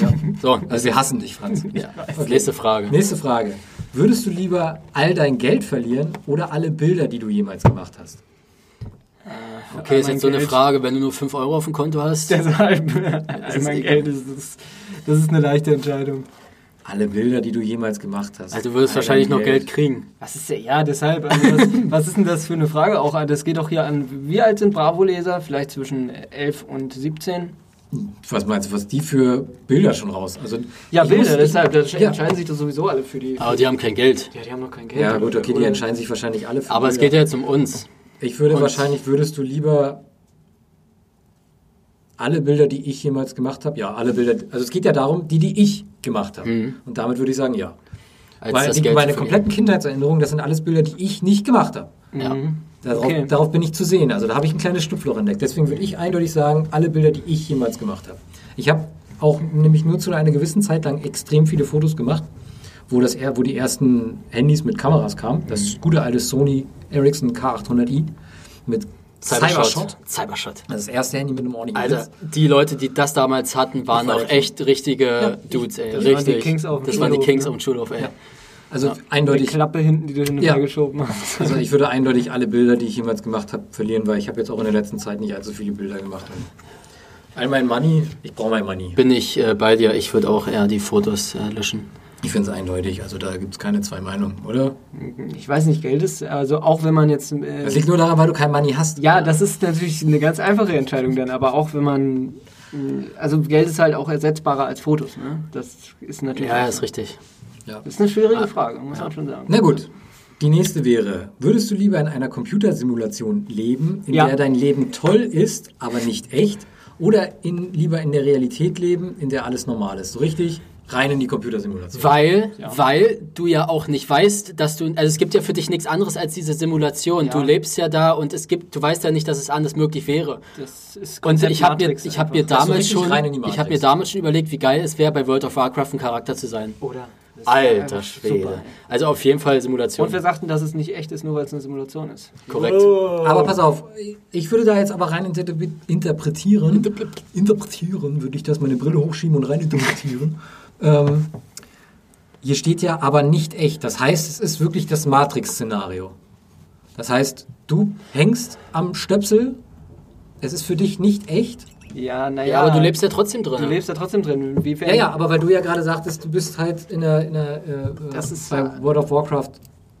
Ja. So, Also wir hassen dich, Franz. ja. nächste Frage. Nächste Frage. Würdest du lieber all dein Geld verlieren oder alle Bilder, die du jemals gemacht hast? Okay, ist jetzt so eine Geld. Frage, wenn du nur 5 Euro auf dem Konto hast. Deshalb, all mein egal. Geld ist, ist, das ist eine leichte Entscheidung. Alle Bilder, die du jemals gemacht hast. Also du würdest All wahrscheinlich noch Geld kriegen. Was ist ja, ja, deshalb. Also was, was ist denn das für eine Frage auch? Das geht doch hier an, wie alt sind Bravo-Leser? Vielleicht zwischen 11 und 17? Was meinst du, was die für Bilder schon raus? Also, Ja, Bilder, muss- deshalb. Da Ja. entscheiden sich doch sowieso alle für die. Aber die haben kein Geld. ja, die haben noch kein Geld. Ja, gut, okay, die entscheiden sich wahrscheinlich alle für Aber es Bilder. geht ja jetzt um uns. Ich würde Und- wahrscheinlich, würdest du lieber alle Bilder, die ich jemals gemacht habe, ja, alle Bilder, also es geht ja darum, die, die ich gemacht habe. Mhm. Und damit würde ich sagen, ja. Als Weil das die, Geld meine kompletten Kindheitserinnerungen, das sind alles Bilder, die ich nicht gemacht habe. Ja. Mhm. Darauf, Okay. darauf bin ich zu sehen. Also da habe ich ein kleines Schlupfloch entdeckt. Deswegen würde ich eindeutig sagen, alle Bilder, die ich jemals gemacht habe. Ich habe auch nämlich nur zu einer gewissen Zeit lang extrem viele Fotos gemacht, wo, das, wo die ersten Handys mit Kameras kamen. Das gute alte Sony Ericsson K800i mit Cybershot. Cybershot. Das ist das erste Handy mit einem ordentlichen Alter, Blitz. die Leute, die das damals hatten, waren auch echt richtige Dudes, ey. das waren Richtig. die Kings auf dem das waren die Schulhof, Kings ne? auf dem Schulhof, ey. Ja. Also Die eindeutig. Klappe hinten, die du hin und Ja. her geschoben hast. Also ich würde eindeutig alle Bilder, die ich jemals gemacht habe, verlieren, weil ich habe jetzt auch in der letzten Zeit nicht allzu viele Bilder gemacht. All mein Money, ich brauche mein Money. Bin ich äh, bei dir. Ich würde auch eher die Fotos äh, löschen. Ich finde es eindeutig, also da gibt es keine zwei Meinungen, oder? Ich weiß nicht, Geld ist, also auch wenn man jetzt. Äh, Das liegt nur daran, weil du kein Money hast. ja, das ist natürlich eine ganz einfache Entscheidung dann, aber auch wenn man. mh, Also Geld ist halt auch ersetzbarer als Fotos, ne? Das ist natürlich. Ja, ist richtig. Ja. Das ist eine schwierige Frage, muss man schon sagen. Na gut. Die nächste wäre, würdest du lieber in einer Computersimulation leben, in Ja. der dein Leben toll ist, aber nicht echt? oder in, lieber in der Realität leben, in der alles normal ist? So richtig rein in die Computersimulation. Weil, weil du ja auch nicht weißt, dass du, also es gibt ja für dich nichts anderes als diese Simulation. Ja. Du lebst ja da und es gibt, du weißt ja nicht, dass es anders möglich wäre. Das ist Und Konzept ich habe mir, ich hab mir einfach. Also damals schon, ich habe mir damals schon überlegt, wie geil es wäre, bei World of Warcraft ein Charakter zu sein. Oder? Das ist Alter Schwede. super. Also auf jeden Fall Simulation. Und wir sagten, dass es nicht echt ist, nur weil es eine Simulation ist. Korrekt. Aber pass auf, ich würde da jetzt aber rein inter- interpretieren. Interpretieren würde ich das, meine Brille hochschieben und rein interpretieren. ähm, hier steht ja aber nicht echt. Das heißt, es ist wirklich das Matrix-Szenario. Das heißt, du hängst am Stöpsel, es ist für dich nicht echt. Ja, naja. Ja, aber du lebst ja trotzdem drin. Du lebst ja trotzdem drin. Inwiefern? Ja, ja, aber weil du ja gerade sagtest, du bist halt in der, in der äh, Das ist bei ja- World of Warcraft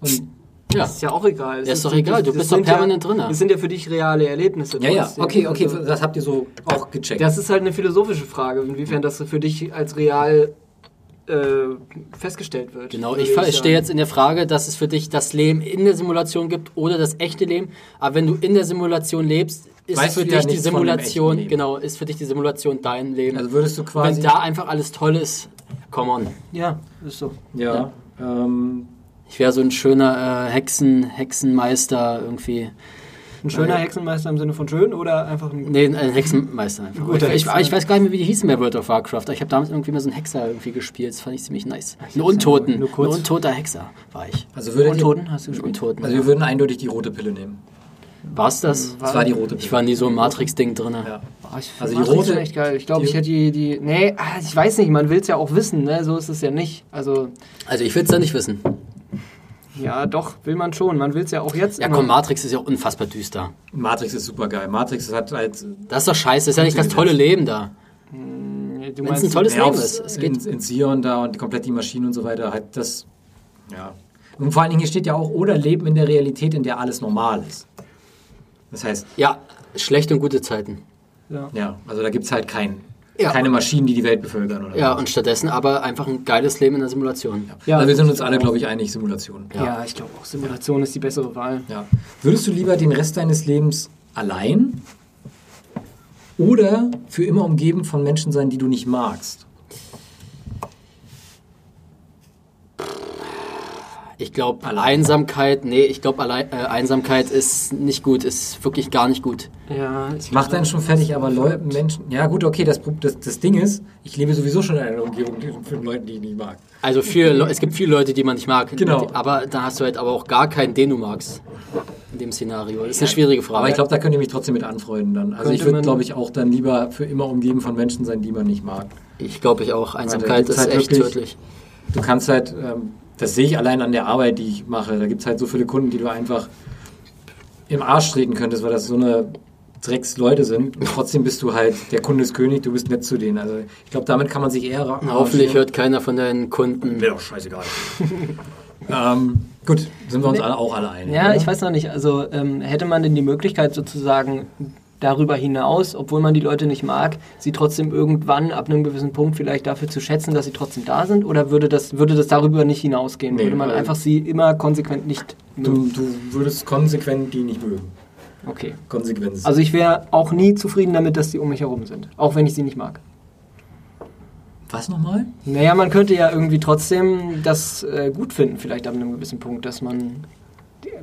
und ja. Das ist ja auch egal. Das Ja, ist doch egal, du bist doch permanent ja, drin. Das sind ja für dich reale Erlebnisse. ja, ja, okay, okay, Also, das habt ihr so auch gecheckt. Das ist halt eine philosophische Frage, inwiefern das für dich als real äh, festgestellt wird. Genau, Würde ich ver- stehe jetzt in der Frage, dass es für dich das Leben in der Simulation gibt oder das echte Leben. Aber wenn du in der Simulation lebst, ist Weißt für du ja dich die Simulation, genau, ist für dich die Simulation dein Leben. also würdest du quasi wenn da einfach alles toll ist, come on. Ja, ist so. Ja. Ähm, Ich wäre so ein schöner äh, Hexen, Hexenmeister irgendwie. Ein schöner Hexenmeister im Sinne von schön oder einfach ein. Nee, ein Hexenmeister einfach. Guter ich, ich, Hexen. ich weiß gar nicht mehr, wie die hießen bei World of Warcraft. Ich habe damals irgendwie mal so einen Hexer irgendwie gespielt. Das fand ich ziemlich nice. Ein Untoten. nur Ein untoter Hexer war ich. also, Untoten hast du gespielt? Untoten. also wir würden eindeutig die rote Pille nehmen. War's das? Das war die rote Ich war nie so ein Matrix-Ding drin. Ja. Boah, ich Also die rote- echt geil. Ich glaube, ich hätte die, die. Nee, ah, ich weiß nicht, man will es ja auch wissen, ne? So ist es ja nicht. Also, Also ich will es da nicht wissen. ja, doch, will man schon. Man will es ja auch jetzt. Ja immer. komm, Matrix ist ja auch unfassbar düster. Matrix ist super geil. Matrix hat halt Das ist doch scheiße. Das ist ja nicht das tolle Leben da. Du Wenn es meinst, ein tolles ja, Leben ist. Es in, geht. in Sion da und komplett die Maschinen und so weiter. Halt das. Ja. Und vor allen Dingen hier steht ja auch, oder leben in der Realität, in der alles normal ist. Das heißt, Ja, schlechte und gute Zeiten. Ja. ja, also da gibt es halt kein, Ja. keine Maschinen, die die Welt bevölkern. Oder Ja, so. und stattdessen aber einfach ein geiles Leben in der Simulation. Ja, also wir sind uns alle, glaube ich, einig, Simulation. Ja, ich glaube auch, Simulation ist die bessere Wahl. Ja. Würdest du lieber den Rest deines Lebens allein oder für immer umgeben von Menschen sein, die du nicht magst? Ich glaube, Einsamkeit, nee, ich glaube, äh, Einsamkeit ist nicht gut, ist wirklich gar nicht gut. Ja, ich Macht einen schon fertig, aber Leu Menschen. Ja, gut, okay, das, das, das Ding ist, ich lebe sowieso schon in einer Umgebung von Leuten, die ich nicht mag. Also viele, Le- es gibt viele Leute, die man nicht mag. Genau. Aber da hast du halt aber auch gar keinen, den du magst. In dem Szenario. Das ist eine schwierige Frage. Aber ich glaube, da könnt ihr mich trotzdem mit anfreunden dann. Also ich würde, glaube ich, auch dann lieber für immer umgeben von Menschen sein, die man nicht mag. ich glaube ich auch. Einsamkeit ist halt echt wirklich- tödlich. Du kannst halt, ähm, das sehe ich allein an der Arbeit, die ich mache. Da gibt es halt so viele Kunden, die du einfach im Arsch treten könntest, weil das so eine Drecksleute sind. Und trotzdem bist du halt, der Kunde ist König, du bist nett zu denen. Also ich glaube, damit kann man sich eher ra- Hoffentlich hört keiner von deinen Kunden. Mir doch scheißegal. ähm, gut, sind wir uns alle auch alle einig. Ja, oder? ich weiß noch nicht. Also ähm, hätte man denn die Möglichkeit sozusagen darüber hinaus, obwohl man die Leute nicht mag, sie trotzdem irgendwann ab einem gewissen Punkt vielleicht dafür zu schätzen, dass sie trotzdem da sind? Oder würde das, würde das darüber nicht hinausgehen? Nee, würde man weil- einfach sie immer konsequent nicht mögen? Du, du würdest konsequent die nicht mögen. Okay. Konsequenz. Also ich wäre auch nie zufrieden damit, dass sie um mich herum sind. Auch wenn ich sie nicht mag. Was nochmal? Naja, man könnte ja irgendwie trotzdem das äh, gut finden, vielleicht ab einem gewissen Punkt, dass man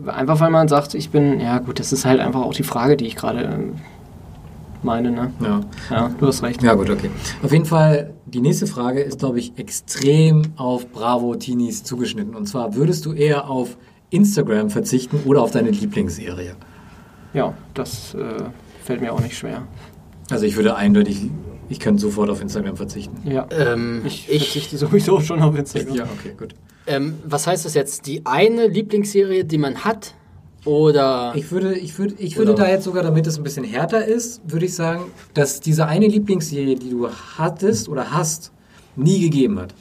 einfach weil man sagt, ich bin, ja gut, das ist halt einfach auch die Frage, die ich gerade ähm, meine, ne? Ja. Ja, du hast recht. Ja, gut, okay. Auf jeden Fall, die nächste Frage ist, glaube ich, extrem auf Bravo-Teenies zugeschnitten. Und zwar, würdest du eher auf Instagram verzichten oder auf deine Lieblingsserie? Ja, das äh, fällt mir auch nicht schwer. Also ich würde eindeutig, ich könnte sofort auf Instagram verzichten. Ja. Ähm, Ich ich, verzichte sowieso schon auf Instagram. Ja, okay, gut. ähm, was heißt das jetzt? Die eine Lieblingsserie, die man hat? Oder. Ich würde, ich würde, ich würde da jetzt sogar, damit es ein bisschen härter ist, würde ich sagen, dass diese eine Lieblingsserie, die du hattest oder hast, nie gegeben hat.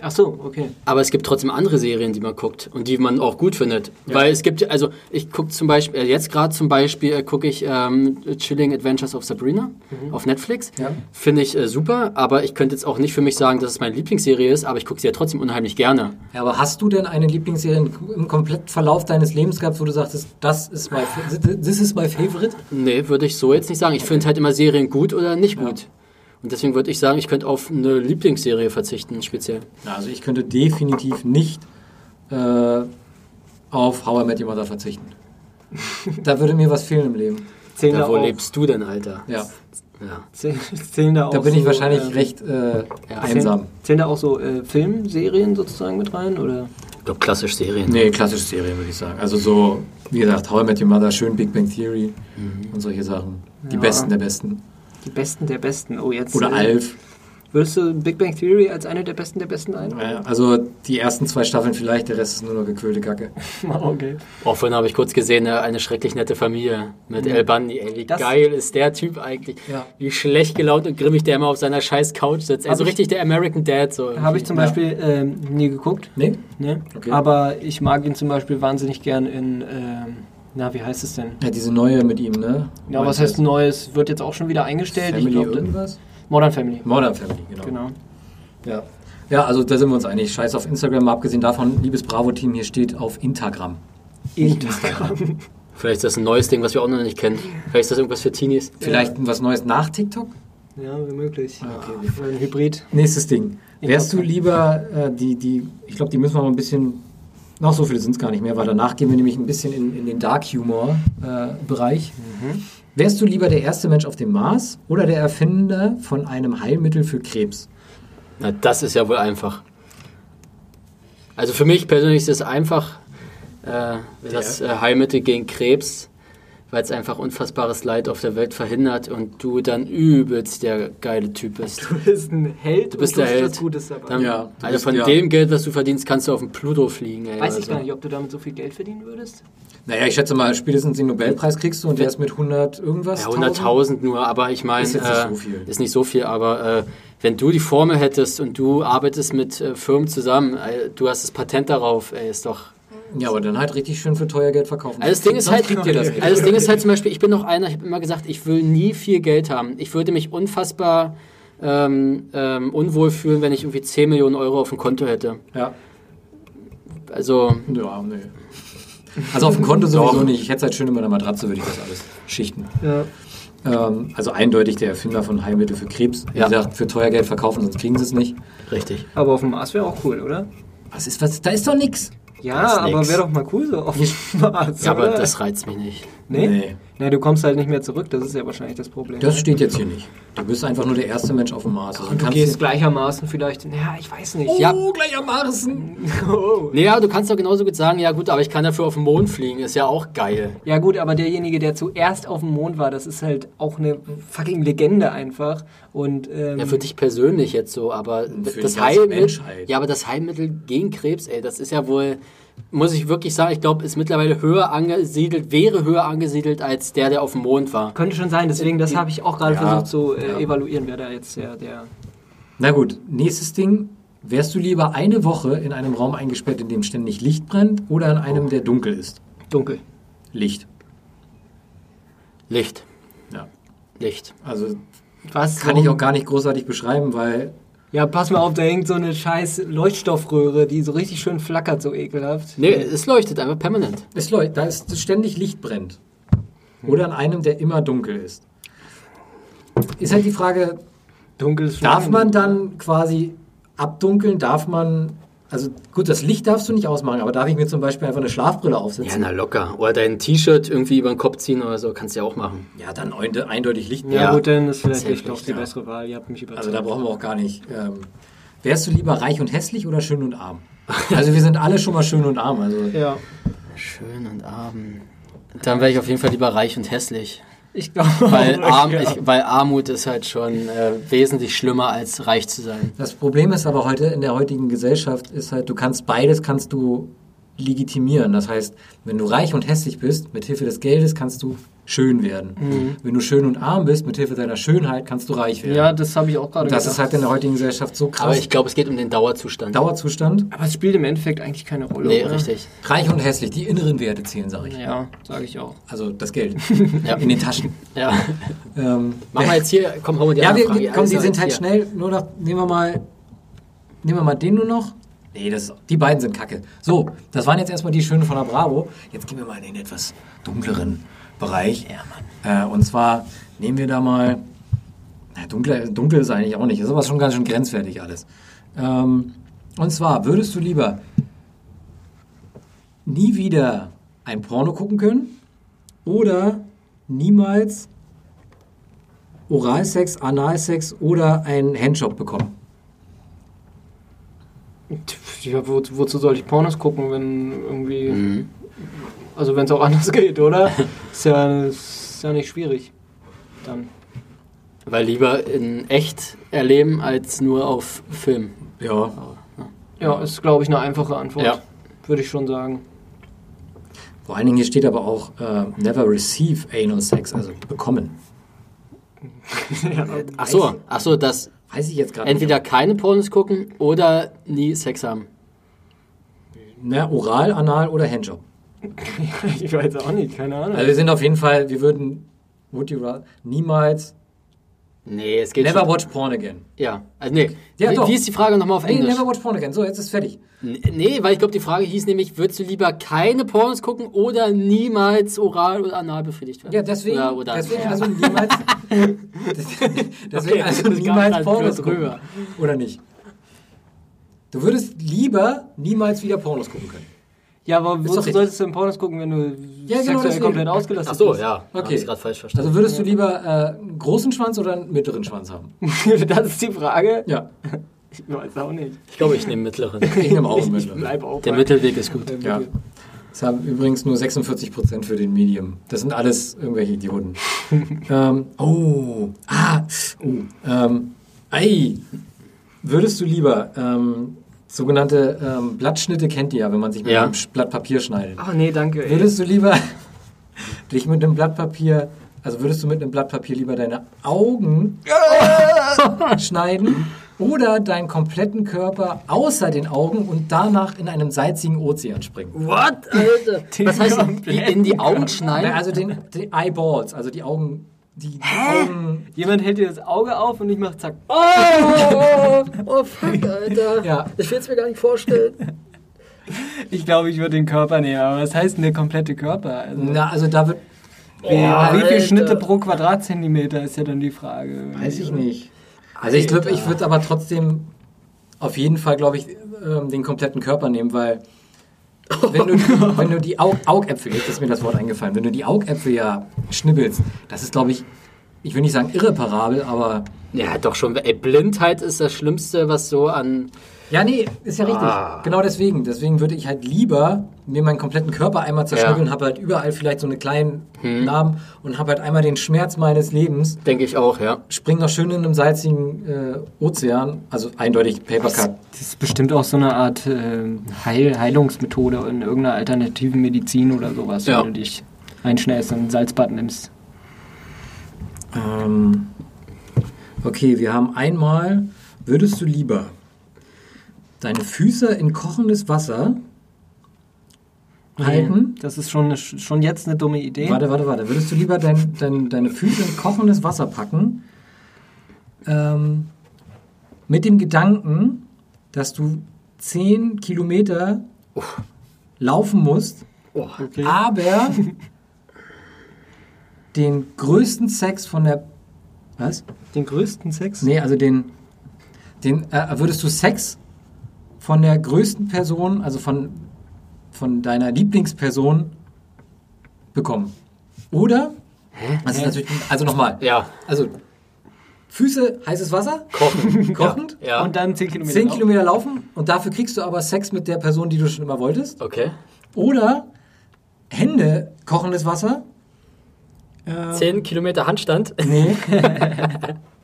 Ach so, okay. Aber es gibt trotzdem andere Serien, die man guckt und die man auch gut findet. Weil es gibt, also ich gucke zum Beispiel, äh, jetzt gerade zum Beispiel äh, gucke ich ähm, Chilling Adventures of Sabrina auf Netflix. Ja. Finde ich äh, super, aber ich könnte jetzt auch nicht für mich sagen, dass es meine Lieblingsserie ist, aber ich gucke sie ja trotzdem unheimlich gerne. Ja, aber hast du denn eine Lieblingsserie im- im kompletten Verlauf deines Lebens gehabt, wo du sagtest, das ist my, this is my favorite? Nee, würde ich so jetzt nicht sagen. Ich finde halt immer Serien gut oder nicht gut. Und deswegen würde ich sagen, ich könnte auf eine Lieblingsserie verzichten, speziell. Ja, also ich könnte definitiv nicht äh, auf How I Met Your Mother verzichten. da würde mir was fehlen im Leben. Zählen Da, da, wo auch, lebst du denn, Alter? Ja, Ja. zählen, da auch da bin ich so, wahrscheinlich ähm, recht äh, ja, einsam. Zählen, zählen da auch so äh, Filmserien sozusagen mit rein? Oder? Ich glaube, klassisch Serien. Nee, klassische Serien würde ich sagen. Also so, wie gesagt, How I Met Your Mother, schön Big Bang Theory und solche Sachen. Die Ja. Besten der Besten. Die Besten der Besten. Oh, jetzt. Oder äh, Alf. Würdest du Big Bang Theory als eine der Besten der Besten ein? Ja, Also die ersten zwei Staffeln vielleicht, der Rest ist nur noch gequälte Kacke. okay. Auch vorhin habe ich kurz gesehen, äh, eine schrecklich nette Familie mit El Bundy. Ey, wie Das- geil ist der Typ eigentlich? Ja. Wie schlecht gelaunt und grimmig der immer auf seiner scheiß Couch sitzt. Also richtig der American Dad. So Habe ich zum Ja. Beispiel ähm, nie geguckt. Nee? Ne? Okay. Aber ich mag ihn zum Beispiel wahnsinnig gern in. Ähm, na, wie heißt es denn? Ja, diese neue mit ihm, ne? Ja, was heißt Neues? Wird jetzt auch schon wieder eingestellt. Family ich glaube, irgendwas? Modern Family. Modern Family, genau. Genau. Ja. ja, also da sind wir uns einig. Scheiß auf Instagram, mal abgesehen davon, liebes Bravo-Team, hier steht auf Instagram. Instagram. Vielleicht ist das ein neues Ding, was wir auch noch nicht kennen. Vielleicht ist das irgendwas für Teenies. Vielleicht was Neues nach TikTok? ja, wie möglich. Okay. Oder ein Hybrid. Nächstes Ding. Wärst du lieber äh, die, die, ich glaube, die müssen wir mal ein bisschen, noch so viele sind es gar nicht mehr, weil danach gehen wir nämlich ein bisschen in, in den Dark Humor-Bereich. Wärst du lieber der erste Mensch auf dem Mars oder der Erfinder von einem Heilmittel für Krebs? Na, das ist ja wohl einfach. Also für mich persönlich ist es einfach äh, das äh, Heilmittel gegen Krebs, weil es einfach unfassbares Leid auf der Welt verhindert und du dann übelst der geile Typ bist. Du bist ein Held. Du bist und der Held. was Gutes dabei. Dann, Ja, also bist- von ja. dem Geld, was du verdienst, kannst du auf den Pluto fliegen. Ey, Weiß oder ich so. gar nicht, ob du damit so viel Geld verdienen würdest. Naja, ich schätze mal, spätestens den Nobelpreis kriegst du und der ist mit 100 irgendwas. Ja, 100.000 nur, aber ich meine, Ist jetzt nicht äh, so viel. ist nicht so viel, aber äh, wenn du die Formel hättest und du arbeitest mit äh, Firmen zusammen, äh, du hast das Patent darauf, ey, ist doch. Ja, aber dann halt richtig schön für teuer Geld verkaufen. Also das Ding ist halt, kriegt ihr das nicht. also das Ding ist halt zum Beispiel, ich bin noch einer, ich habe immer gesagt, ich will nie viel Geld haben. Ich würde mich unfassbar ähm, ähm, unwohl fühlen, wenn ich irgendwie 10 Millionen Euro auf dem Konto hätte. Ja, Also, ja, nee. Also auf dem Konto sowieso nicht. Ich hätte es halt schön in meiner Matratze, würde ich das alles schichten. Ja. Ähm, also eindeutig der Erfinder von Heilmittel für Krebs. Wie Ja. gesagt, für teuer Geld verkaufen, sonst kriegen sie es nicht. richtig. Aber auf dem Mars wäre auch cool, oder? Was ist, was, da ist doch nichts. Ja, aber wäre doch mal cool so auf dem Mars. Ja, aber das reizt mich nicht. Nee? Nee. Nee, du kommst halt nicht mehr zurück, das ist ja wahrscheinlich das Problem. Das steht jetzt hier nicht. Du bist einfach nur der erste Mensch auf dem Mars. Also Und du gehst gleichermaßen vielleicht. Ja, ich weiß nicht. Oh, Ja. gleichermaßen. Oh. Nee, ja, du kannst doch genauso gut sagen, ja gut, aber ich kann dafür auf den Mond fliegen, ist ja auch geil. Ja gut, aber derjenige, der zuerst auf dem Mond war, das ist halt auch eine fucking Legende einfach. Und ähm, Ja, für dich persönlich jetzt so, aber das Heilmittel, ja, aber das Heilmittel gegen Krebs, ey, das ist ja wohl, muss ich wirklich sagen, ich glaube, ist mittlerweile höher angesiedelt, wäre höher angesiedelt als der, der auf dem Mond war. könnte schon sein, deswegen, das habe ich auch gerade Ja, versucht zu äh, ja. evaluieren, wer da jetzt der, der. Na gut, nächstes Ding. Wärst du lieber eine Woche in einem Raum eingesperrt, in dem ständig Licht brennt, oder in einem, der dunkel ist? Dunkel. Licht. Licht, Ja. Licht. Also Was? kann ich auch gar nicht großartig beschreiben, weil Ja, pass mal auf, da hängt so eine scheiß Leuchtstoffröhre, die so richtig schön flackert, so ekelhaft. Nee, es leuchtet einfach permanent. es leuchtet, da ist ständig Licht brennt. Oder in einem, der immer dunkel ist. Ist halt die Frage, Dunkel ist darf man dann quasi abdunkeln? Darf man, also gut, das Licht darfst du nicht ausmachen, aber darf ich mir zum Beispiel einfach eine Schlafbrille Ja, aufsetzen? na locker. Oder dein T-Shirt irgendwie über den Kopf ziehen oder so, kannst du ja auch machen. Ja, dann einde- eindeutig Licht. Ja, Ja. gut, dann ist vielleicht echt doch nicht, die ja. bessere Wahl. Ihr habt mich überzeugt. Also da brauchen wir auch gar nicht. Ähm, wärst du lieber reich und hässlich oder schön und arm? Also wir sind alle schon mal schön und arm. Also ja, Schön und arm. Dann wäre ich auf jeden Fall lieber reich und hässlich. Ich glaube. Weil, Arm, ja. ich, weil Armut ist halt schon äh, wesentlich schlimmer als reich zu sein. das Problem ist aber heute in der heutigen Gesellschaft ist halt, du kannst beides kannst du legitimieren. Das heißt, wenn du reich und hässlich bist, mit Hilfe des Geldes kannst du schön werden. Wenn du schön und arm bist, mit Hilfe deiner Schönheit kannst du reich werden. Ja, das habe ich auch gerade das gedacht. ist halt in der heutigen Gesellschaft so krass. Aber ich glaube, es geht um den Dauerzustand. Dauerzustand. Aber es spielt im Endeffekt eigentlich keine Rolle. nee, oder? richtig. Reich und hässlich, die inneren Werte zählen, sage ich. Ja, sage ich auch. Also das Geld Ja. in den Taschen. Ja. Ähm, Machen wir jetzt hier, komm, hau mal die ja, wir, Frage. komm, die sind halt hier. schnell. Nur noch, nehmen wir mal, nehmen wir mal den nur noch. Nee, das, die beiden sind kacke. So, das waren jetzt erstmal die Schönen von der Bravo. Jetzt gehen wir mal in den etwas dunkleren Bereich. Ja, Mann. Äh, und zwar nehmen wir da mal. Na, dunkel, dunkel ist eigentlich auch nicht. Das ist aber schon ganz schön grenzwertig alles. Ähm, und zwar, würdest du lieber nie wieder ein Porno gucken können oder niemals Oralsex, Analsex oder einen Handjob bekommen? Ja, wo, wozu soll ich Pornos gucken, wenn irgendwie. Mhm. Also, wenn es auch anders geht, oder? ist, ja, ist ja nicht schwierig. Dann. Weil lieber in echt erleben als nur auf Film. Ja. Ja, ist, glaube ich, eine einfache Antwort. Ja. Würde ich schon sagen. Vor allen Dingen hier steht aber auch äh, never receive anal sex, also bekommen. Ach so, ach so, dass Weiß ich jetzt gerade entweder keine Pornos gucken oder nie Sex haben. Ne, Oral, Anal oder Handjob. ich weiß auch nicht, keine Ahnung. Also wir sind auf jeden Fall, wir würden would you rather, niemals Nee, es geht never schon. watch porn again. Ja, also nee. Ja, wie, doch. wie ist die Frage nochmal auf Nee, Englisch? never watch porn again. So, jetzt ist fertig. Nee, weil ich glaube, die Frage hieß nämlich, würdest du lieber keine Pornos gucken oder niemals oral oder anal befriedigt werden? Ja, deswegen, Oder, oder deswegen ja. also niemals deswegen also das kam niemals Pornos gucken. rüber. Oder nicht? Du würdest lieber niemals wieder Pornos gucken können. ja, aber doch wozu richtig. solltest du im Pornos gucken, wenn du Ja, genau sexuell deswegen. komplett ausgelastet Ach so, bist? ja. Okay. Hab ich gerade falsch verstanden. Also würdest du lieber äh, einen großen Schwanz oder einen mittleren Schwanz haben? das ist die Frage. Ja, Ich weiß auch nicht. ich glaube, ich nehme mittleren. ich nehme auch einen Ich mittleren. bleib auch Der bei- Mittelweg ist gut. Ja. Es haben übrigens nur 46% für den Medium. Das sind alles irgendwelche Idioten. ähm, oh, ah, oh, ähm, ei. Würdest du lieber ähm, sogenannte ähm, Blattschnitte kennt ihr ja, wenn man sich mit Ja. einem Blatt Papier schneidet. Ach nee, danke. Ey. Würdest du lieber dich mit einem Blatt Papier, also würdest du mit einem Blatt Papier lieber deine Augen schneiden oder deinen kompletten Körper außer den Augen und danach in einen salzigen Ozean springen? What, Alter? Was heißt in die Augen schneiden? Also den, die Eyeballs, also die Augen, die, die Augen. Jemand hält dir das Auge auf und ich mach zack. Oh, oh, oh, fuck, Alter. Ja. Ich will es mir gar nicht vorstellen. Ich glaube, ich würde den Körper nehmen. Aber was heißt denn der komplette Körper? Also, Na, also da wird, wie, wie viele Schnitte pro Quadratzentimeter ist ja dann die Frage. weiß ich nicht. Also ich glaube, ich würde aber trotzdem auf jeden Fall, glaube ich, ähm, den kompletten Körper nehmen, weil wenn du, wenn du die Aug Augäpfel, jetzt ist mir das Wort eingefallen, wenn du die Augäpfel ja schnibbelst, das ist, glaube ich, ich will nicht sagen irreparabel, aber Ja, doch schon. Ey, Blindheit ist das Schlimmste, was so an. Ja, nee, ist ja richtig. Ah. Genau deswegen. Deswegen würde ich halt lieber mir meinen kompletten Körper einmal zerschnibbeln, Ja. habe halt überall vielleicht so eine kleinen Narben und habe halt einmal den Schmerz meines Lebens. Denke ich auch, ja. Spring noch schön in einem salzigen äh, Ozean, also eindeutig Papercut. Das ist bestimmt auch so eine Art äh, Heil Heilungsmethode in irgendeiner alternativen Medizin oder sowas, Ja. wenn du dich einschnellst und ein Salzbad nimmst. Ähm, okay, wir haben einmal, würdest du lieber deine Füße in kochendes Wasser halten? Das ist schon, eine, schon jetzt eine dumme Idee. Warte, warte, warte. Würdest du lieber dein, dein, deine Füße in kochendes Wasser packen? Ähm, mit dem Gedanken, dass du 10 Kilometer laufen musst, Okay. aber den größten Sex von der. Was? Den größten Sex? Nee, also den. den äh, würdest du Sex von der größten Person, also von, von deiner Lieblingsperson, bekommen? Oder? Das ist natürlich. Also nochmal. Ja. Also Füße, heißes Wasser, Kochen. kochend, Ja. Und dann 10 Kilometer. 10 laufen. Kilometer laufen und dafür kriegst du aber Sex mit der Person, die du schon immer wolltest. Okay. Oder Hände, kochendes Wasser. Äh, 10 Kilometer Handstand. Nee.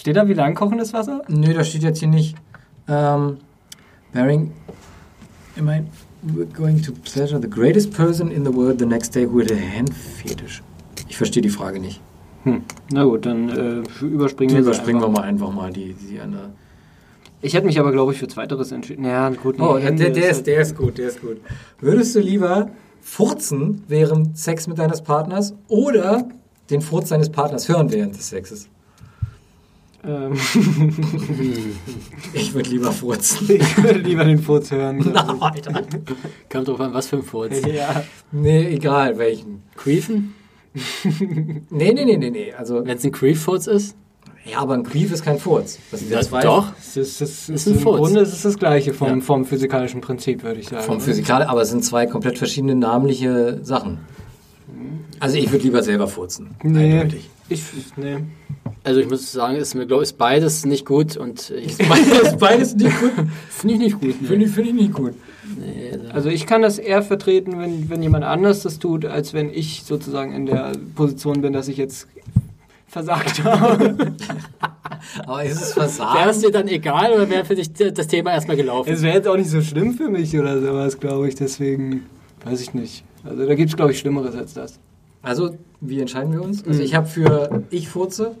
Steht da, wie lang kochendes Wasser? Nö, das steht jetzt hier nicht. Ähm, Bearing. Am I going to pleasure the greatest person in the world the next day who had a hand fetish? Ich verstehe die Frage nicht. Hm. Na gut, dann äh, überspringen wir Überspringen wir mal einfach mal die, die eine. Ich hätte mich aber, glaube ich, für Zweiteres entschieden. Ja, gut. nee, Oh, der, der, der, ist, der ist gut, der ist gut. Würdest du lieber furzen während Sex mit deines Partners oder den Furz deines Partners hören während des Sexes? Ähm, Ich würde lieber furzen. ich würde lieber den Furz hören. Na, Alter. Kommt drauf an, was für ein Furz. ja. Nee, egal welchen. Creefen? Nee, nee, nee, nee, nee. Also, Wenn es ein Creef-Furz ist? ja, aber ein Queef ist kein Furz. Das Ja, zwei. doch. Das ist, das ist, Ist ein Im Furz. Grunde ist es das Gleiche vom, Ja. vom physikalischen Prinzip, würde ich sagen. Vom Physikal, aber es sind zwei komplett verschiedene namliche Sachen. Also ich würde lieber selber furzen. Nee. Eindeutig. Ich, nee. Also ich muss sagen, ist mir glaube ich ist beides nicht gut und ich Beides, beides nicht gut. finde ich nicht gut. Finde ich, finde ich nicht gut. Nee, also- Also ich kann das eher vertreten, wenn, wenn jemand anders das tut, als wenn ich sozusagen in der Position bin, dass ich jetzt versagt habe. Aber ist es Wäre es dir dann egal oder wäre für dich das Thema erstmal gelaufen? Es wäre jetzt auch nicht so schlimm für mich oder sowas, glaube ich. Deswegen weiß ich nicht. Also da gibt es, glaube ich, Schlimmeres als das. Also, wie entscheiden wir uns? Also ich habe für ich furze.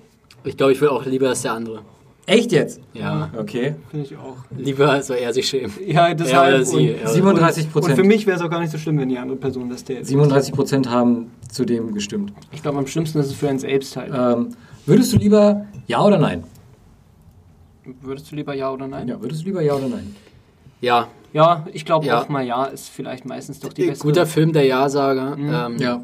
Ich glaube, ich will auch lieber als der andere. Echt jetzt? Ja. Okay. Finde ich auch. Lieber soll er sich schämen. Ja, deshalb. oder sie. und, ja. 37 und für Prozent. mich wäre es auch gar nicht so schlimm, wenn die andere Person das täte. 37 Prozent haben zu dem gestimmt. Ich glaube, am schlimmsten ist es für einen selbst halt. Ähm, würdest du lieber ja oder nein? Würdest du lieber ja oder nein? Ja, würdest du lieber ja oder nein? Ja, Ja, ich glaube Ja. auch mal ja ist vielleicht meistens doch die beste. guter Film, der Ja-Sager. Mhm. Ähm, Ja.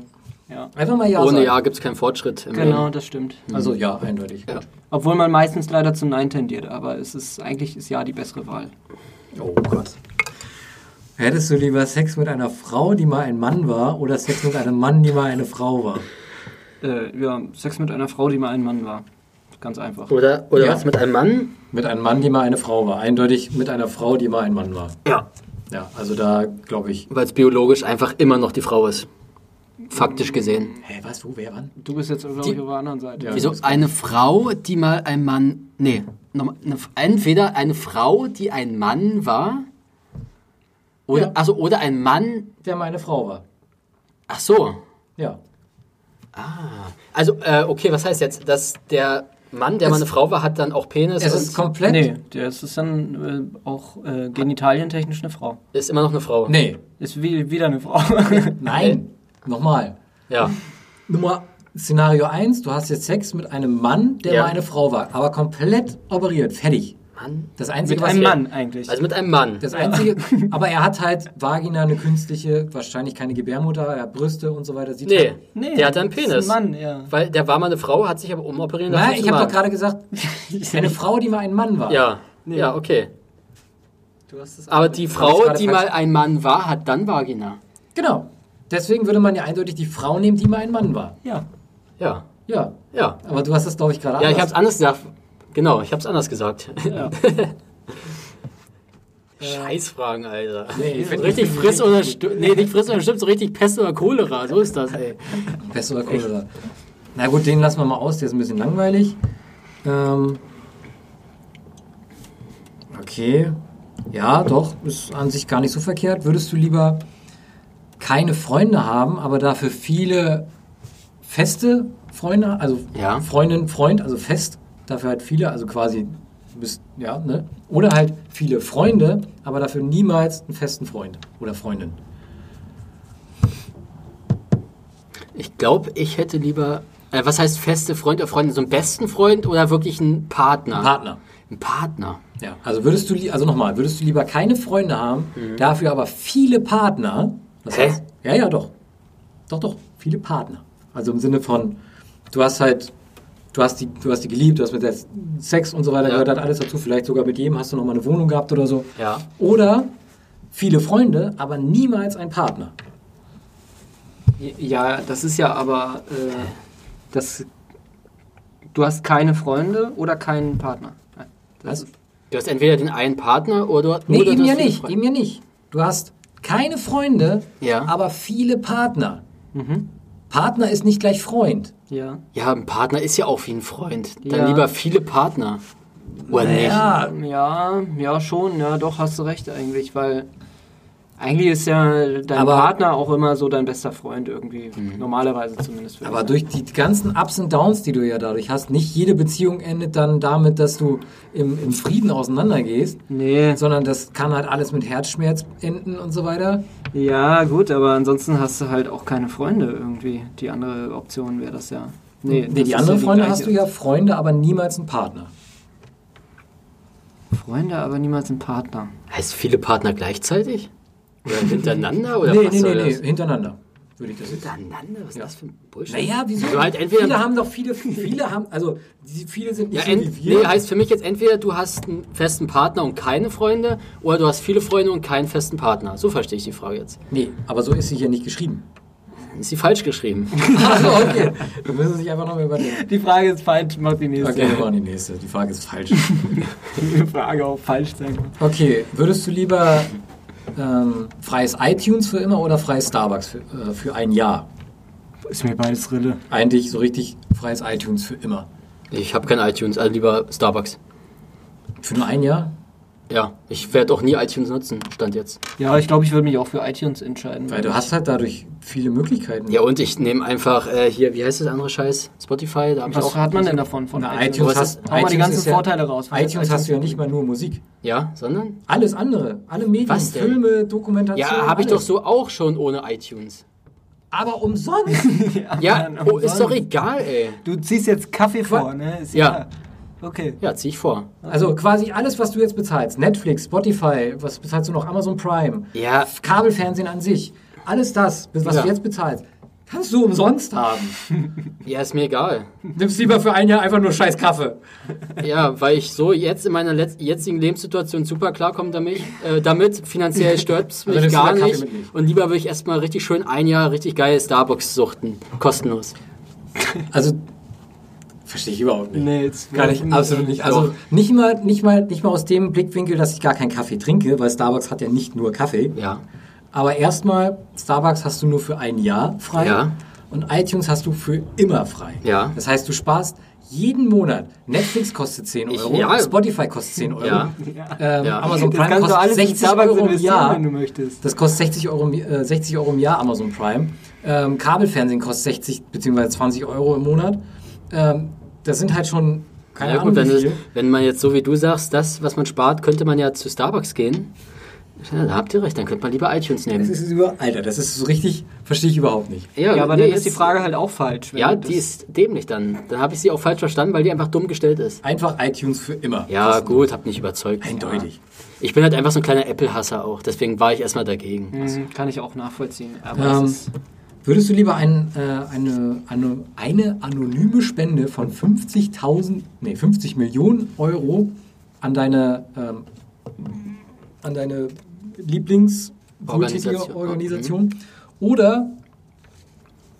Ja. Einfach mal ja Ohne sagen. Ja gibt es keinen Fortschritt. Im Genau, Leben. das stimmt. Also ja, eindeutig. Ja. Obwohl man meistens leider zum Nein tendiert, aber es ist eigentlich ist ja die bessere Wahl. Oh Gott. Hättest du lieber Sex mit einer Frau, die mal ein Mann war, oder Sex mit einem Mann, die mal eine Frau war? Äh, ja, Sex mit einer Frau, die mal ein Mann war. Ganz einfach. Oder, oder Ja. was mit einem Mann? Mit einem Mann, die mal eine Frau war. Eindeutig mit einer Frau, die mal ein Mann war. Ja. Ja, also da glaube ich. Weil es biologisch einfach immer noch die Frau ist. Faktisch gesehen. Hä, was, wo, wer, wann? Du bist jetzt, glaube Die- ich, auf der anderen Seite. Ja. Wieso? Eine Frau, die mal ein Mann. Nee. nochmal, Eine, entweder eine Frau, die ein Mann war. Oder, Ja. also, oder ein Mann. Der mal eine Frau war. Ach so. Ja. Also, äh, okay, was heißt jetzt? Dass der Mann, der Es- mal eine Frau war, hat dann auch Penis Es ist komplett. Nee, das ist dann äh, auch äh, genitalientechnisch eine Frau. ist immer noch eine Frau. Nee. Ist wie, wieder eine Frau. Nein. Nochmal. Ja. Nummer Szenario 1, du hast jetzt Sex mit einem Mann, der Ja. mal eine Frau war, aber komplett operiert, fertig. Mann. Das einzige, Mit einem wir- Mann eigentlich. Also mit einem Mann. Das einzige, aber er hat halt Vagina, eine künstliche, wahrscheinlich keine Gebärmutter, er hat Brüste und so weiter. Sieht Nee, halt, der hat einen das ist Penis. Ein Mann, ja. Weil der war mal eine Frau, hat sich aber umoperieren lassen. Nein, ich habe doch gerade gesagt, eine Frau, die mal ein Mann war. Ja. Nee. Ja, okay. Du hast es Aber die Frau, die mal ein Mann war, hat dann Vagina. Genau. Deswegen würde man ja eindeutig die Frau nehmen, die mal ein Mann war. ja. Ja. Ja. Ja. Aber du hast das, glaube ich, gerade Ja, ich anders. hab's anders gesagt. Genau, ich hab's anders gesagt. ja. Scheißfragen, Alter. Nee, ich richtig ich friss oder nee, nicht friss oder stimmt, so richtig Pest oder Cholera. So ist das, ey. Pest oder Cholera. Na gut, den lassen wir mal aus, der ist ein bisschen langweilig. Ähm, okay. Ja, doch, ist an sich gar nicht so verkehrt. Würdest du lieber keine Freunde haben, aber dafür viele feste Freunde, also Ja. Freundin, Freund, also fest, dafür halt viele, also quasi, du bist, ja, ne? Oder halt viele Freunde, aber dafür niemals einen festen Freund oder Freundin. Ich glaube, ich hätte lieber. Äh, was heißt feste Freund oder Freundin? So einen besten Freund oder wirklich einen Partner? Partner. Ein Partner. Ja, also würdest du, also nochmal, würdest du lieber keine Freunde haben, dafür aber viele Partner? Das heißt, ja, ja, doch. Doch, doch, viele Partner. Also im Sinne von, du hast halt, du hast die, du hast die geliebt, du hast mit der Sex und so weiter Ja. gehört, hat alles dazu, vielleicht sogar mit jedem hast du noch mal eine Wohnung gehabt oder so. Ja. Oder viele Freunde, aber niemals ein Partner. Ja, das ist ja aber. Äh, das, du hast keine Freunde oder keinen Partner. Nein, Das Was? Du hast entweder den einen Partner oder. Nee, oder eben du hast ja nicht, Freunde. eben ja nicht. Du hast keine Freunde, Ja. aber viele Partner. Mhm. Partner ist nicht gleich Freund. Ja. Ja, ein Partner ist ja auch wie ein Freund. Dann Ja. lieber viele Partner. Oder Ja, Ja, ja, schon, ja, doch, hast du recht eigentlich, weil Eigentlich ist ja dein Aber- Partner auch immer so dein bester Freund irgendwie. Normalerweise zumindest. Aber durch die ganzen Ups und Downs, die du ja dadurch hast, nicht jede Beziehung endet dann damit, dass du im, im Frieden auseinandergehst. Nee, sondern das kann halt alles mit Herzschmerz enden und so weiter. ja gut, aber ansonsten hast du halt auch keine Freunde irgendwie. Die andere Option wäre das ja. Nee, Nee, die anderen Freunde hast du ja Freunde, aber niemals einen Partner. Freunde, aber niemals einen Partner. Heißt viele Partner gleichzeitig? Oder hintereinander? Oder nee, was nee, soll nee, nee, hintereinander würde ich das Hintereinander? Was ist Ja. das für ein Bullshit? Naja, wieso? Du halt entweder viele haben doch viele, viele haben, also viele sind Ja, nicht so ent, wie wir. nee, heißt für mich jetzt entweder du hast einen festen Partner und keine Freunde oder du hast viele Freunde und keinen festen Partner. So verstehe ich die Frage jetzt. nee, aber so ist sie hier nicht geschrieben. Ist sie falsch geschrieben? Also okay, wir müssen sich einfach noch mal überlegen. Die Frage ist falsch, mach die nächste. Okay, wir machen die nächste. Die Frage ist falsch. Die Frage auch falsch sein. Okay, würdest du lieber ähm, freies iTunes für immer oder freies Starbucks für, äh, für ein Jahr? Ist mir beides Rille. Eigentlich so richtig freies iTunes für immer. Ich habe kein iTunes, also lieber Starbucks. Für nur ein Jahr? Ja, ich werde auch nie iTunes nutzen, stand jetzt. Ja, ich glaube, ich würde mich auch für iTunes entscheiden. Weil du hast halt dadurch viele Möglichkeiten. Ja, und ich nehme einfach äh, hier, wie heißt das andere Scheiß? Spotify, da habe ich Was auch. hat man denn davon von Na, iTunes? iTunes Was hast, Hau mal die iTunes ganzen ja, Vorteile raus. Was iTunes ist hast du ja iTunes? nicht mal nur Musik. Ja, sondern? Alles andere. Alle Medien, Was denn? Filme, Dokumentation. Ja, habe ich doch so auch schon ohne iTunes. Aber umsonst. Ja, Mann, oh, ist doch umsonst. egal, ey. Du ziehst jetzt Kaffee vor, ne? Ist Ja. klar. Okay. Ja, zieh ich vor. Also quasi alles, was du jetzt bezahlst. Netflix, Spotify, was bezahlst du noch? Amazon Prime. Ja. Kabelfernsehen an sich. Alles das, was Ja. du jetzt bezahlst, kannst du umsonst haben. Ja, ist mir egal. Nimmst lieber für ein Jahr einfach nur scheiß Kaffee. Ja, weil ich so jetzt in meiner jetzigen Lebenssituation super klarkomme damit. Äh, damit finanziell stört es mich Also du gar nicht. Und lieber würde ich erstmal richtig schön ein Jahr richtig geil Starbucks suchten. Kostenlos. Also, verstehe ich überhaupt nicht. Nee, jetzt Gar nicht, absolut nicht. Also nicht mal, nicht, mal, nicht mal aus dem Blickwinkel, dass ich gar keinen Kaffee trinke, weil Starbucks hat ja nicht nur Kaffee. Ja. Aber erstmal, Starbucks hast du nur für ein Jahr frei Ja. und iTunes hast du für immer frei. Ja. Das heißt, du sparst jeden Monat. Netflix kostet 10 Ich- Euro, ja. Spotify kostet 10 Euro, Ja. ähm, Ja. Amazon Das Prime du kostet alles in 60 Starbucks Euro im Jahr. Das kostet 60 Euro, im- äh, 60 Euro im Jahr Amazon Prime. Ähm, Kabelfernsehen kostet 60 bzw. 20 Euro im Monat. Ähm, das sind halt schon keine ja Ahnung gut, wenn, wie es, wenn man jetzt so wie du sagst, das, was man spart, könnte man ja zu Starbucks gehen. Ja, da habt ihr recht, dann könnte man lieber iTunes Das nehmen. ist über, Alter, das ist so richtig, verstehe ich überhaupt nicht. Ja, aber nee, dann ist die Frage halt auch falsch. Ja, die das- ist dämlich dann. Dann habe ich sie auch falsch verstanden, weil die einfach dumm gestellt ist. Einfach iTunes für immer. Ja, Kostenlos. gut, hab nicht überzeugt. Eindeutig. Ja. Ich bin halt einfach so ein kleiner Apple-Hasser auch, deswegen war ich erstmal dagegen. Mhm, kann ich auch nachvollziehen. Aber Ähm, es ist, Würdest du lieber ein, äh, eine, eine, eine anonyme Spende von 50.000, nee, 50 Millionen Euro an deine, ähm, an deine Lieblingswohltätige Organisation. Organisation oder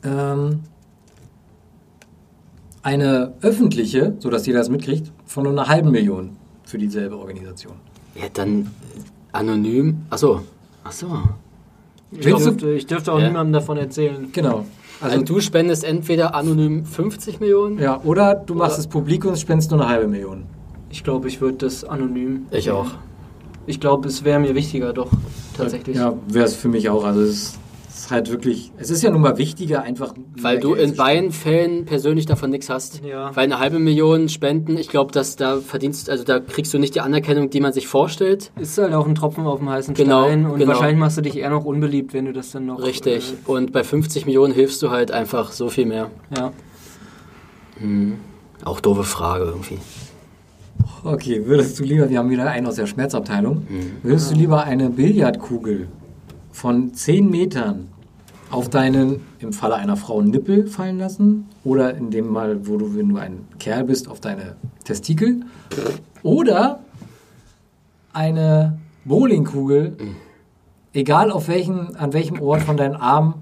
ähm, eine öffentliche, sodass jeder das mitkriegt, von nur einer halben Million für dieselbe Organisation? Ja, dann äh, anonym. Achso. Achso. Ich, dürfte, ich dürfte auch Ja. niemandem davon erzählen. Genau. Also du spendest entweder anonym 50 Millionen. Ja, oder du machst Oder- es publik und spendest nur eine halbe Million. Ich glaube, ich würde das anonym. Ich auch. Ich glaube, es wäre mir wichtiger, doch tatsächlich. Ja, wäre es für mich auch. Also es ist, ist halt wirklich, es ist ja nun mal wichtiger, einfach. Weil du Geld in beiden Fällen persönlich davon nichts hast. Ja. Weil eine halbe Million Spenden, ich glaube, dass da verdienst, also da kriegst du nicht die Anerkennung, die man sich vorstellt. Ist halt auch ein Tropfen auf dem heißen Genau, Stein und genau. wahrscheinlich machst du dich eher noch unbeliebt, wenn du das dann noch. Richtig. Und bei 50 Millionen hilfst du halt einfach so viel mehr. Äh, ja. Auch doofe Frage irgendwie. Okay, würdest du lieber, wir haben wieder einen aus der Schmerzabteilung, Mhm. würdest du lieber eine Billardkugel von 10 Metern auf deinen, im Falle einer Frau, Nippel fallen lassen? Oder in dem Mal, wo du, wenn du ein Kerl bist, auf deine Testikel? Oder eine Bowlingkugel, egal auf welchen, an welchem Ort von deinem Arm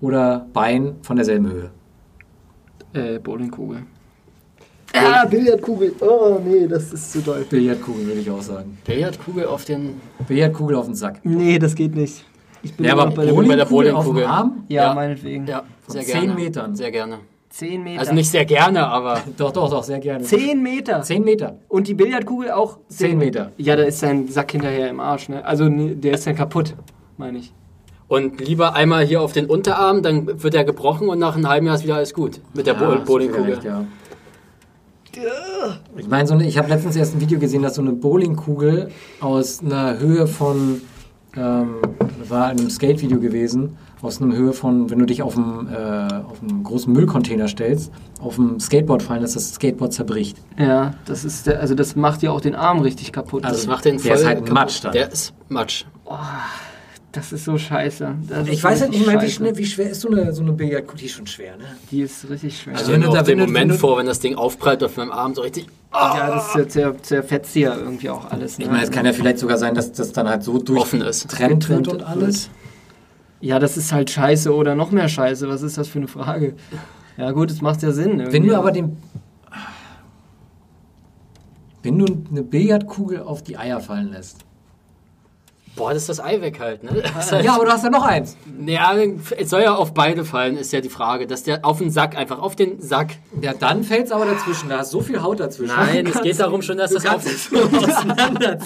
oder Bein von derselben Höhe? Äh, Bowlingkugel. Ah, Billardkugel. Oh nee, das ist zu doll. Billardkugel würde ich auch sagen. Billardkugel auf den. Billardkugel auf den Sack. Nee, das geht nicht. Ich bin Ja, aber noch bei bei der Bowlingkugel. Arm? Ja, Ja. meinetwegen. Ja, sehr zehn gerne. Metern. Sehr gerne. 10 Meter. Also nicht sehr gerne, aber. Doch, doch, doch, sehr gerne. 10 Meter. 10 Meter. Und die Billardkugel auch 10 Meter. Ja, da ist sein Sack hinterher im Arsch, ne? Also ne, der ist dann kaputt. meine ich. Und lieber einmal hier auf den Unterarm, dann wird er gebrochen und nach einem halben Jahr ist wieder alles gut mit der Ja, Bowlingkugel. ja. Ich meine, so eine, ich habe letztens erst ein Video gesehen, dass so eine Bowlingkugel aus einer Höhe von, ähm, war in einem Skate-Video gewesen, aus einer Höhe von, wenn du dich auf einem, äh, auf einem großen Müllcontainer stellst, auf dem Skateboard fallen, dass das Skateboard zerbricht. Ja, das ist der, also das macht ja auch den Arm richtig kaputt. Also das macht den Der ist voll halt kaputt. Matsch dann. Der ist Matsch. Das ist so scheiße. Das Ich weiß halt nicht mal, wie, schnell, wie schwer ist so eine, so eine Billardkugel? Die ist schon schwer, ne? Die ist richtig schwer. Also wenn wenn du du da- wenn den Moment wenn du- vor, wenn das Ding aufprallt auf meinem Arm so richtig. ja, das zer- zerfetzt ja irgendwie auch alles. Ne? Ich meine, es kann ja vielleicht sogar sein, dass das dann halt so Offen ist. durchtrennt wird und Getrennt alles. Ja, das ist halt scheiße oder noch mehr scheiße. Was ist das für eine Frage? Ja gut, es macht ja Sinn. Wenn irgendwie. du aber den. Wenn du eine Billardkugel auf die Eier fallen lässt. Boah, das ist das Ei weg halt, ne? Das halt, Ja, aber du hast ja noch eins. ja, es soll ja auf beide fallen, ist ja die Frage. Dass der auf den Sack, einfach auf den Sack. Ja, dann fällt es aber dazwischen. Da hast so viel Haut dazwischen. Nein, es geht darum schon, dass das auf.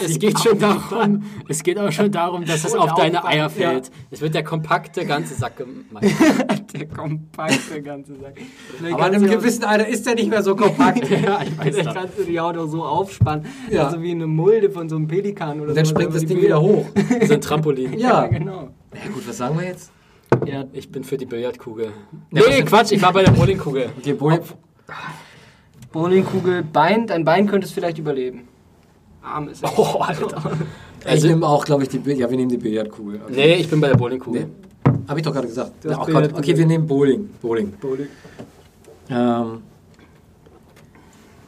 Es geht schon darum, es geht auch schon darum, dass es auf deine Eier fällt. Es wird der kompakte ganze Sack gemeint. der kompakte ganze Sack. Vielleicht Aber an einem ja- gewissen Alter ist der nicht mehr so kompakt. ja, ich weiß Vielleicht kannst du die Haut auch so aufspannen. Ja. Also wie eine Mulde von so einem Pelikan oder Und dann so. springt das Ding wieder hoch. So ein Trampolin. Ja, Ja. genau. Ja gut, was sagen wir jetzt? Ja, Ich bin für die Billardkugel. Nee, denn? Quatsch, ich war bei der Bowlingkugel. Okay, Boy, Bowlingkugel, Bein, dein Bein könnte es vielleicht überleben. Arm ist. Oh, Alter. ich Also, nehme auch, glaube ich, die Bill Ja, wir nehmen die Billardkugel. Okay. nee, ich bin bei der Bowlingkugel. Nee. Habe ich doch gerade gesagt. Ja, oh Gott. Okay, wir nehmen Bowling. Bowling. Bowling. Ähm,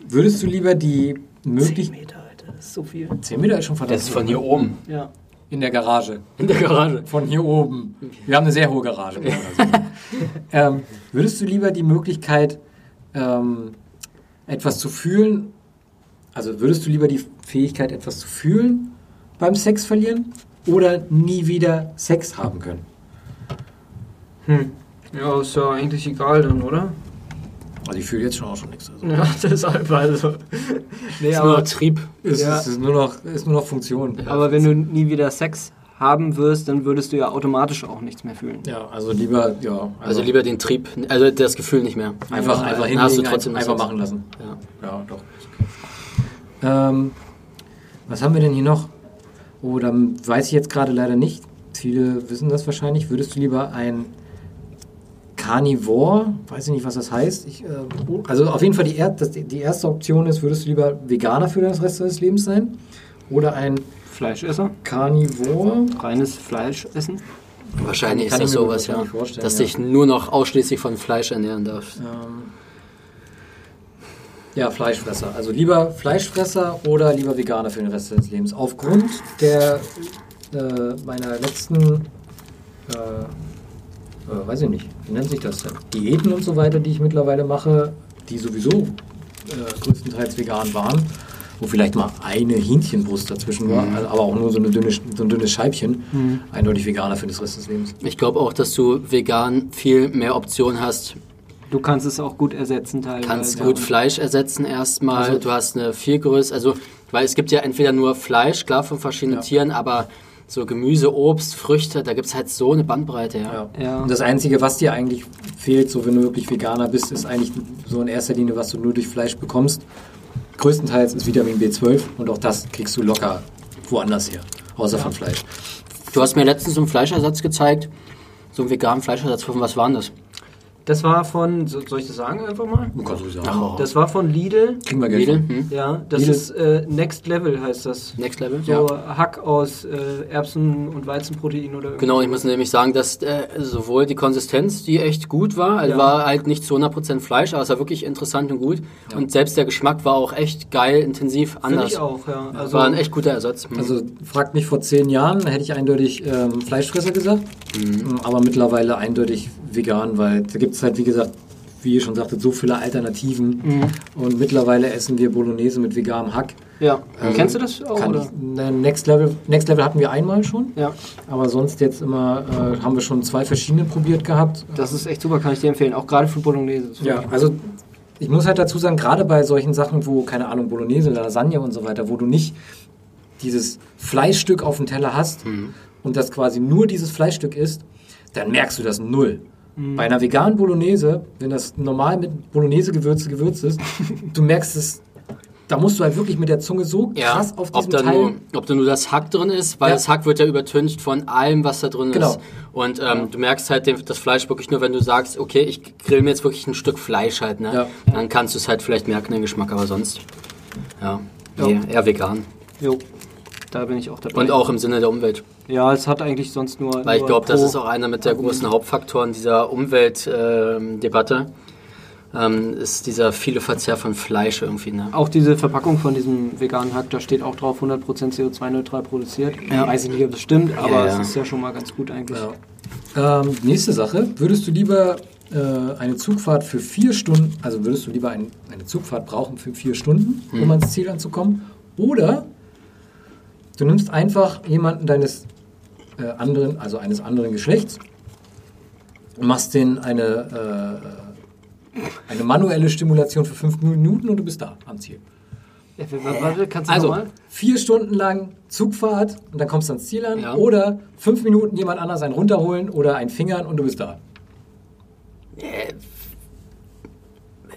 würdest du lieber die möglich... Meter, Alter, das ist so viel. 10 Meter ist schon verdammt. Das ist von hier oben. Ja. In der Garage. In der Garage. Von hier oben. Wir haben eine sehr hohe Garage. ähm, würdest du lieber die Möglichkeit, ähm, etwas zu fühlen, also würdest du lieber die Fähigkeit, etwas zu fühlen beim Sex verlieren oder nie wieder Sex haben können? Hm. Ja, ist ja eigentlich egal dann, oder? Also ich fühle jetzt schon auch schon nichts. Also. Ja, deshalb also. Nee, Ist nur aber, Trieb. Es, Ja. ist, nur noch, ist nur noch Funktion. aber wenn du nie wieder Sex haben wirst, dann würdest du ja automatisch auch nichts mehr fühlen. Ja, also lieber, ja. Also lieber den Trieb, also das Gefühl nicht mehr. Einfach, einfach Dann hast du hinlegen, trotzdem einfach noch Sex. machen lassen. Ja. Ja, doch. ist. Ähm, was haben wir denn hier noch? Oh, dann weiß ich jetzt gerade leider nicht. Viele wissen das wahrscheinlich. Würdest du lieber ein Carnivore, weiß ich nicht, was das heißt. Ich, äh, also auf jeden Fall die, er das, die erste Option ist, würdest du lieber Veganer für den Rest deines Lebens sein? Oder ein Fleischesser? Carnivore? Reines Fleisch essen? Wahrscheinlich Kann ist ich das mir sowas, ja. Dass ja. dich nur noch ausschließlich von Fleisch ernähren darfst. Ähm, ja, Fleischfresser. Also lieber Fleischfresser oder lieber Veganer für den Rest des Lebens. Aufgrund der äh, meiner letzten, äh, äh, weiß ich nicht, wie nennt sich das denn? Diäten und so weiter, die ich mittlerweile mache, die sowieso äh, größtenteils vegan waren, wo vielleicht mal eine Hähnchenbrust dazwischen war, also, aber auch nur so, eine dünne, so ein dünnes Scheibchen, eindeutig Veganer für den Rest des Lebens. Ich glaube auch, dass du vegan viel mehr Optionen hast. Du kannst es auch gut ersetzen teilweise. Kannst gut Fleisch ersetzen erstmal. Also- du hast eine viel größere, also weil es gibt ja entweder nur Fleisch, klar von verschiedenen Ja. Tieren, aber so Gemüse, Obst, Früchte, da gibt es halt so eine Bandbreite, ja. Ja. Ja. Und das Einzige, was dir eigentlich fehlt, so wenn du wirklich Veganer bist, ist eigentlich so in erster Linie, was du nur durch Fleisch bekommst. Größtenteils ist Vitamin B12 und auch das kriegst du locker woanders her, außer von Fleisch. Du hast mir letztens so einen Fleischersatz gezeigt, so einen veganen Fleischersatz. Von was war denn das? Das war von, so- soll ich das sagen einfach mal? Du kannst du sagen. Ach, Das war von Lidl. Kriegen wir Geld. Lidl? von. Hm? Ja, das Lidl. ist äh, Next Level heißt das. Next Level? So Hack aus äh, Erbsen- und Weizenprotein oder Genau, ich muss nämlich sagen, dass äh, sowohl die Konsistenz, die echt gut war, also Ja. war halt nicht zu 100% Fleisch, aber es war wirklich interessant und gut. Und selbst der Geschmack war auch echt geil, intensiv, Finde anders. ich auch, ja. Also, war ein echt guter Ersatz. Mhm. Also fragt mich vor zehn Jahren, hätte ich eindeutig ähm, Fleischfresser gesagt, Ähm, aber mittlerweile eindeutig vegan, weil da gibt es halt, wie gesagt, wie ihr schon sagtet, so viele Alternativen und mittlerweile essen wir Bolognese mit veganem Hack. ja. Also, Kennst du das auch? Oder? ich, ne, Next, Level, Next Level hatten wir einmal schon, Ja, aber sonst jetzt immer äh, haben wir schon zwei verschiedene probiert gehabt. das ist echt super, kann ich dir empfehlen. Auch gerade für Bolognese. Ja, also ich muss halt dazu sagen, gerade bei solchen Sachen, wo, keine Ahnung, Bolognese, Lasagne und so weiter, wo du nicht dieses Fleischstück auf dem Teller hast und das quasi nur dieses Fleischstück isst, dann merkst du das null. Bei einer veganen Bolognese, wenn das normal mit Bolognese-Gewürze gewürzt ist, du merkst es, da musst du halt wirklich mit der Zunge so Ja, krass auf ob diesem da, Teil... nur, ob da nur das Hack drin ist, weil Ja. das Hack wird ja übertüncht von allem, was da drin Genau. ist. Und ähm, du merkst halt den, das Fleisch wirklich nur, wenn du sagst, okay, ich grill mir jetzt wirklich ein Stück Fleisch halt, ne? Ja. Dann kannst du es halt vielleicht merken, den Geschmack, aber sonst, ja, nee, eher vegan. Jo, da bin ich auch dabei. Und auch im Sinne der Umwelt. Ja, es hat eigentlich sonst nur. Weil ich glaube, das ist auch einer mit der großen Hauptfaktoren dieser Umweltdebatte. Ähm, ist dieser viele Verzehr von Fleisch irgendwie, ne? Auch diese Verpackung von diesem veganen Hack, da steht auch drauf 100% CO2-neutral produziert. Ja. Weiß ich nicht, ob das stimmt, aber ja. es ist ja schon mal ganz gut eigentlich. Ja. Ähm, nächste Sache. Würdest du lieber äh, eine Zugfahrt für vier Stunden, also würdest du lieber ein, eine Zugfahrt brauchen für vier Stunden, um ans Ziel anzukommen? Oder du nimmst einfach jemanden deines äh, anderen, also eines anderen Geschlechts machst den eine, äh, eine manuelle Stimulation für fünf Minuten und du bist da am Ziel. Ja, Warte, kannst du Also? Vier Stunden lang Zugfahrt und dann kommst du ans Ziel an. Ja. Oder fünf Minuten jemand anders einen runterholen oder einen Fingern und du bist da.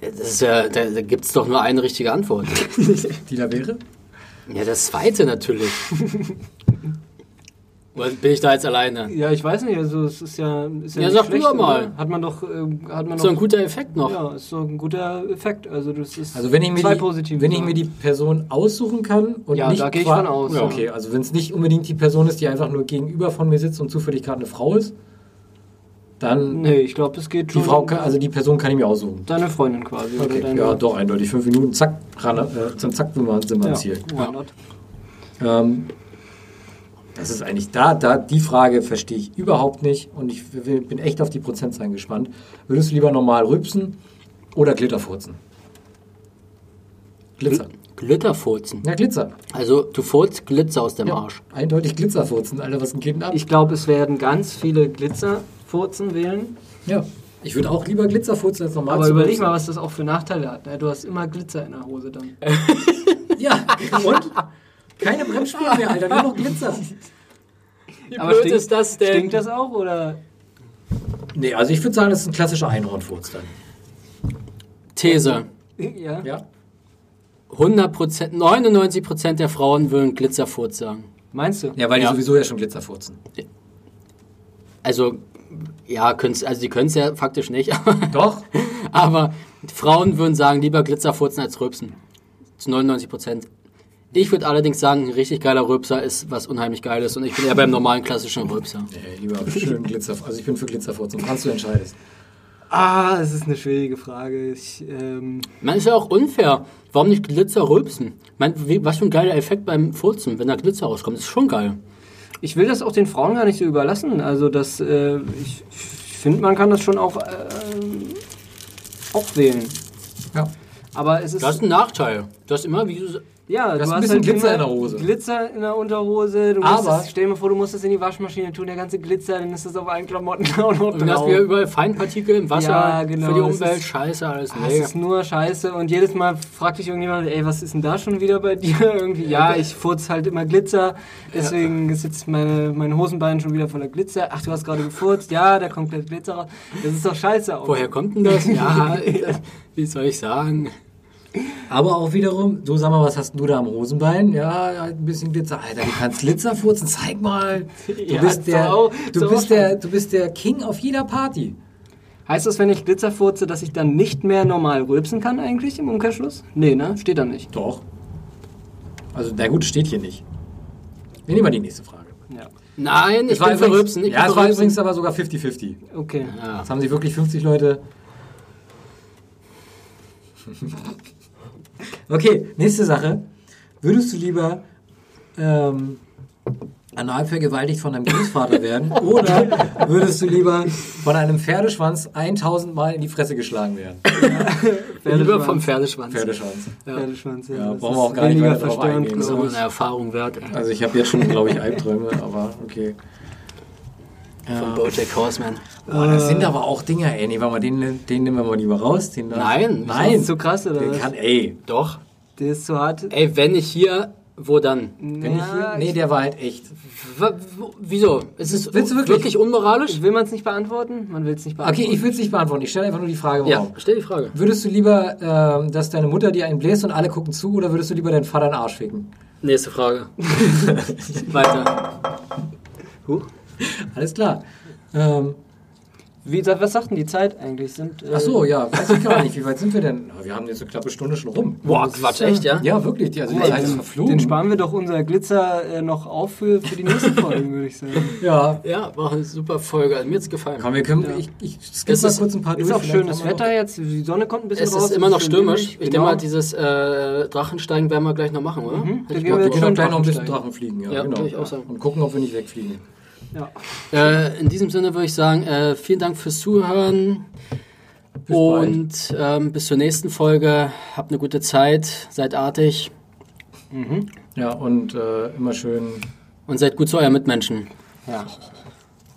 Das ist ja, da, da gibt es doch nur eine richtige Antwort. Die da wäre? ja, das zweite natürlich. Oder bin ich da jetzt alleine? Ja, ich weiß nicht, also es ist ja. Ist ja, Ja, nicht sag du schlecht, doch mal. oder? Hat man doch. ähm, Hat man So ein doch guter Effekt noch. ja, ist so ein guter Effekt. Also, das ist Also wenn ich mir, zwei die, positive wenn ich mir die Person aussuchen kann und Ja, nicht da gehe ich von aus, Ja, ja. okay, also wenn es nicht unbedingt die Person ist, die einfach nur gegenüber von mir sitzt und zufällig gerade eine Frau ist, dann Nee, ich glaube, das geht die schon. Frau, kann, also die Person kann ich mir aussuchen. Deine Freundin quasi. Okay, oder deine, ja, doch eindeutig. Fünf Minuten, zack, ran, äh, zum Zack, sind wir, ja, Ziel. why not? Ähm, das ist eigentlich da, da die Frage verstehe ich überhaupt nicht und ich will, bin echt auf die Prozentzahlen gespannt. Würdest du lieber normal rülpsen oder Glitterfurzen? Glitzer. Glitterfurzen. Ja, Glitzer. Also du furzt Glitzer aus dem Ja, Arsch. eindeutig Glitzerfurzen, Alter, was geht denn ab? Ich glaube, es werden ganz viele Glitzerfurzen wählen. ja, ich würde auch lieber Glitzerfurzen als normal Aber zu überleg mal, was das auch für Nachteile hat. ne? Du hast immer Glitzer in der Hose dann. Ja, und? Keine Bremsspuren mehr, Alter, nur noch Glitzer. Wie Aber blöd stinkt- ist das denn? Stinkt das auch oder? Nee, also ich würde sagen, das ist ein klassischer Einhornfurz dann. These. Ja. Ja? 100%, 99% der Frauen würden Glitzerfurz sagen. Meinst du? Ja, weil die Ja. sowieso ja schon Glitzer furzen. Also, ja, können's, also die können es ja faktisch nicht, aber, Doch? aber Frauen würden sagen, lieber Glitzerfurzen als Rülpsen. Zu 99%. Ich würde allerdings sagen, ein richtig geiler Rülpser ist was unheimlich Geiles und ich bin eher beim normalen klassischen Rülpser. Nee, lieber schön Glitzer. Also ich bin für Glitzerfurzen. Kannst du entscheidest. Ah, es ist eine schwierige Frage. Ich, ähm, Man ist ja auch unfair. Warum nicht Glitzer rülpsen? Man, wie, was für ein geiler Effekt beim Furzen, wenn da Glitzer rauskommt. ist schon geil. ich will das auch den Frauen gar nicht so überlassen. Also das, äh, ich, ich finde, man kann das schon auch, ähm, auch wählen. Ja. Aber es ist, Das ist ein Nachteil. Du hast immer, wie du ja, hast du ein hast bisschen halt Glitzer in der Hose. Glitzer in der Unterhose. Du musst Aber- das, stell dir mal vor, du musst das in die Waschmaschine tun, der ganze Glitzer, dann ist das auf allen Klamotten auch noch Und hast wieder überall Feinpartikel im Wasser Ja, genau, für die es Umwelt. ist- Scheiße, alles. Ah, Nee. Es ist nur scheiße und jedes Mal fragt dich irgendjemand, ey, was ist denn da schon wieder bei dir? Irgendwie, ja, ich furz halt immer Glitzer, deswegen ist jetzt meine, mein Hosenbein schon wieder voller Glitzer. Ach, du hast gerade gefurzt, ja, da kommt gleich Glitzer raus. Das ist doch scheiße. Auch. Woher kommt denn das? Ja, wie soll ich sagen? Aber auch wiederum, du sag mal, was hast du da am Hosenbein? Ja, ein bisschen Glitzer. Alter, du kannst Glitzer furzen, zeig mal. Du Ja, bist ist der, auch- du bist der, du bist der King auf jeder Party. Heißt das, wenn ich Glitzer furze, dass ich dann nicht mehr normal rülpsen kann eigentlich im Umkehrschluss? Nee, ne? Steht da nicht. Doch. Also, na gut, steht hier nicht. Wir nehmen mal die nächste Frage. Ja. Nein, ich war bin für Rübsen. Ich ja, es war übrigens aber sogar 50-50. Okay. Ja. Jetzt haben sich wirklich 50 Leute. Okay, nächste Sache. Würdest du lieber ähm, anal vergewaltigt von deinem Großvater werden oder würdest du lieber von einem Pferdeschwanz 1000 Mal in die Fresse geschlagen werden? Lieber vom Pferdeschwanz. Pferdeschwanz. Pferdeschwanz, ja. Ja, das brauchen wir ist auch gar nicht weiter drauf eingehen. So glaub eine Erfahrung wert. ey. Also ich habe jetzt schon, glaube ich, Albträume, aber okay. Von Bojack Horseman. Boah, das sind aber auch Dinger, ey. Nee, warte mal, den, den nehmen wir mal lieber raus. Den Nein, Das nein. ist zu krass, oder? Was? kann, ey. Doch. Der ist zu hart. Ey, wenn ich hier Wo dann? Wenn ich hier, nee, der war halt echt. W wieso? Ist es Willst du wirklich? wirklich unmoralisch? Will man es nicht beantworten? Man will es nicht beantworten. Okay, ich will es nicht beantworten. Ich stelle einfach nur die Frage, warum. Ja, stell die Frage. Würdest du lieber, ähm, dass deine Mutter dir einen bläst und alle gucken zu, oder würdest du lieber deinen Vater in den Arsch ficken? Nächste Frage. Weiter. Huch. Alles klar. Ähm, Wie, was sagt denn die Zeit eigentlich? Sind, äh, ach so, ja, weiß ich gar nicht. Wie weit sind wir denn? Wir haben jetzt eine knappe Stunde schon rum. Boah, Das ist, Quatsch, äh, echt, ja? Ja, wirklich. Die, also die Zeit ist verflogen. Den sparen wir doch unser Glitzer äh, noch auf für, für die nächsten Folgen, würde ich sagen. Ja. Ja, war eine super Folge. Also, mir hat's gefallen. Komm, wir können, ich, ich skippe Es mal ist- kurz ein paar Ist durch. auch schönes Wetter jetzt. Die Sonne kommt ein bisschen Es raus. ist immer noch stürmisch. Ich genau. denke mal, dieses äh, Drachensteigen werden wir gleich noch machen, oder? da Hätte gehen ich wir Wir gleich noch ein bisschen. Drachen fliegen, ja, Ja, genau. würde ich auch sagen. Und gucken, ob wir nicht wegfliegen. Ja. Äh, in diesem Sinne würde ich sagen, äh, vielen Dank fürs Zuhören. Bis und ähm, bis zur nächsten Folge. Habt eine gute Zeit, seid artig Ja, und äh, immer schön. und seid gut zu euren Mitmenschen. Ja.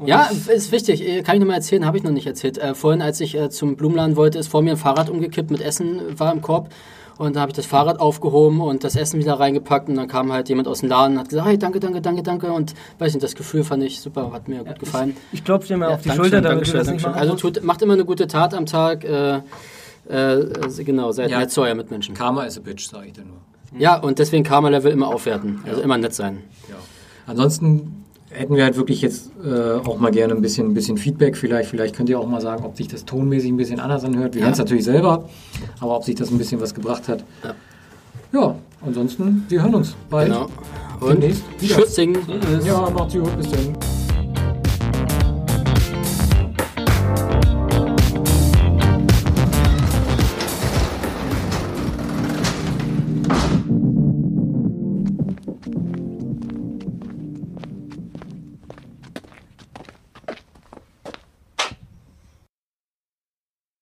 Ja, ist wichtig. Äh, Kann ich noch mal erzählen, habe ich noch nicht erzählt. Äh, vorhin, als ich äh, zum Blumenladen wollte, ist vor mir ein Fahrrad umgekippt mit Essen, war im Korb. Und da habe ich das Fahrrad aufgehoben und das Essen wieder reingepackt. Und dann kam halt jemand aus dem Laden und hat gesagt, hey, danke, danke, danke, danke. Und weiß nicht, das Gefühl fand ich super, hat mir gut gefallen. Ich klopfe dir mal auf die Dankeschön, Schulter, damit Dankeschön, du das nicht Also tut, macht immer eine gute Tat am Tag. Äh, äh, genau, seid Ja. nett zu euren Mitmenschen. Karma is a bitch, sage ich da nur. Ja, und deswegen Karma-Level immer aufwerten. Also immer nett sein. Ja. Ansonsten hätten wir halt wirklich jetzt äh, auch mal gerne ein bisschen, ein bisschen Feedback. Vielleicht, vielleicht könnt ihr auch mal sagen, ob sich das tonmäßig ein bisschen anders anhört. Wir Ja. hören es natürlich selber, aber ob sich das ein bisschen was gebracht hat. Ja. Ja, ansonsten, wir hören uns bald. Genau. Und Demnächst wieder. Tschüss. Ja, macht's gut, bis dann.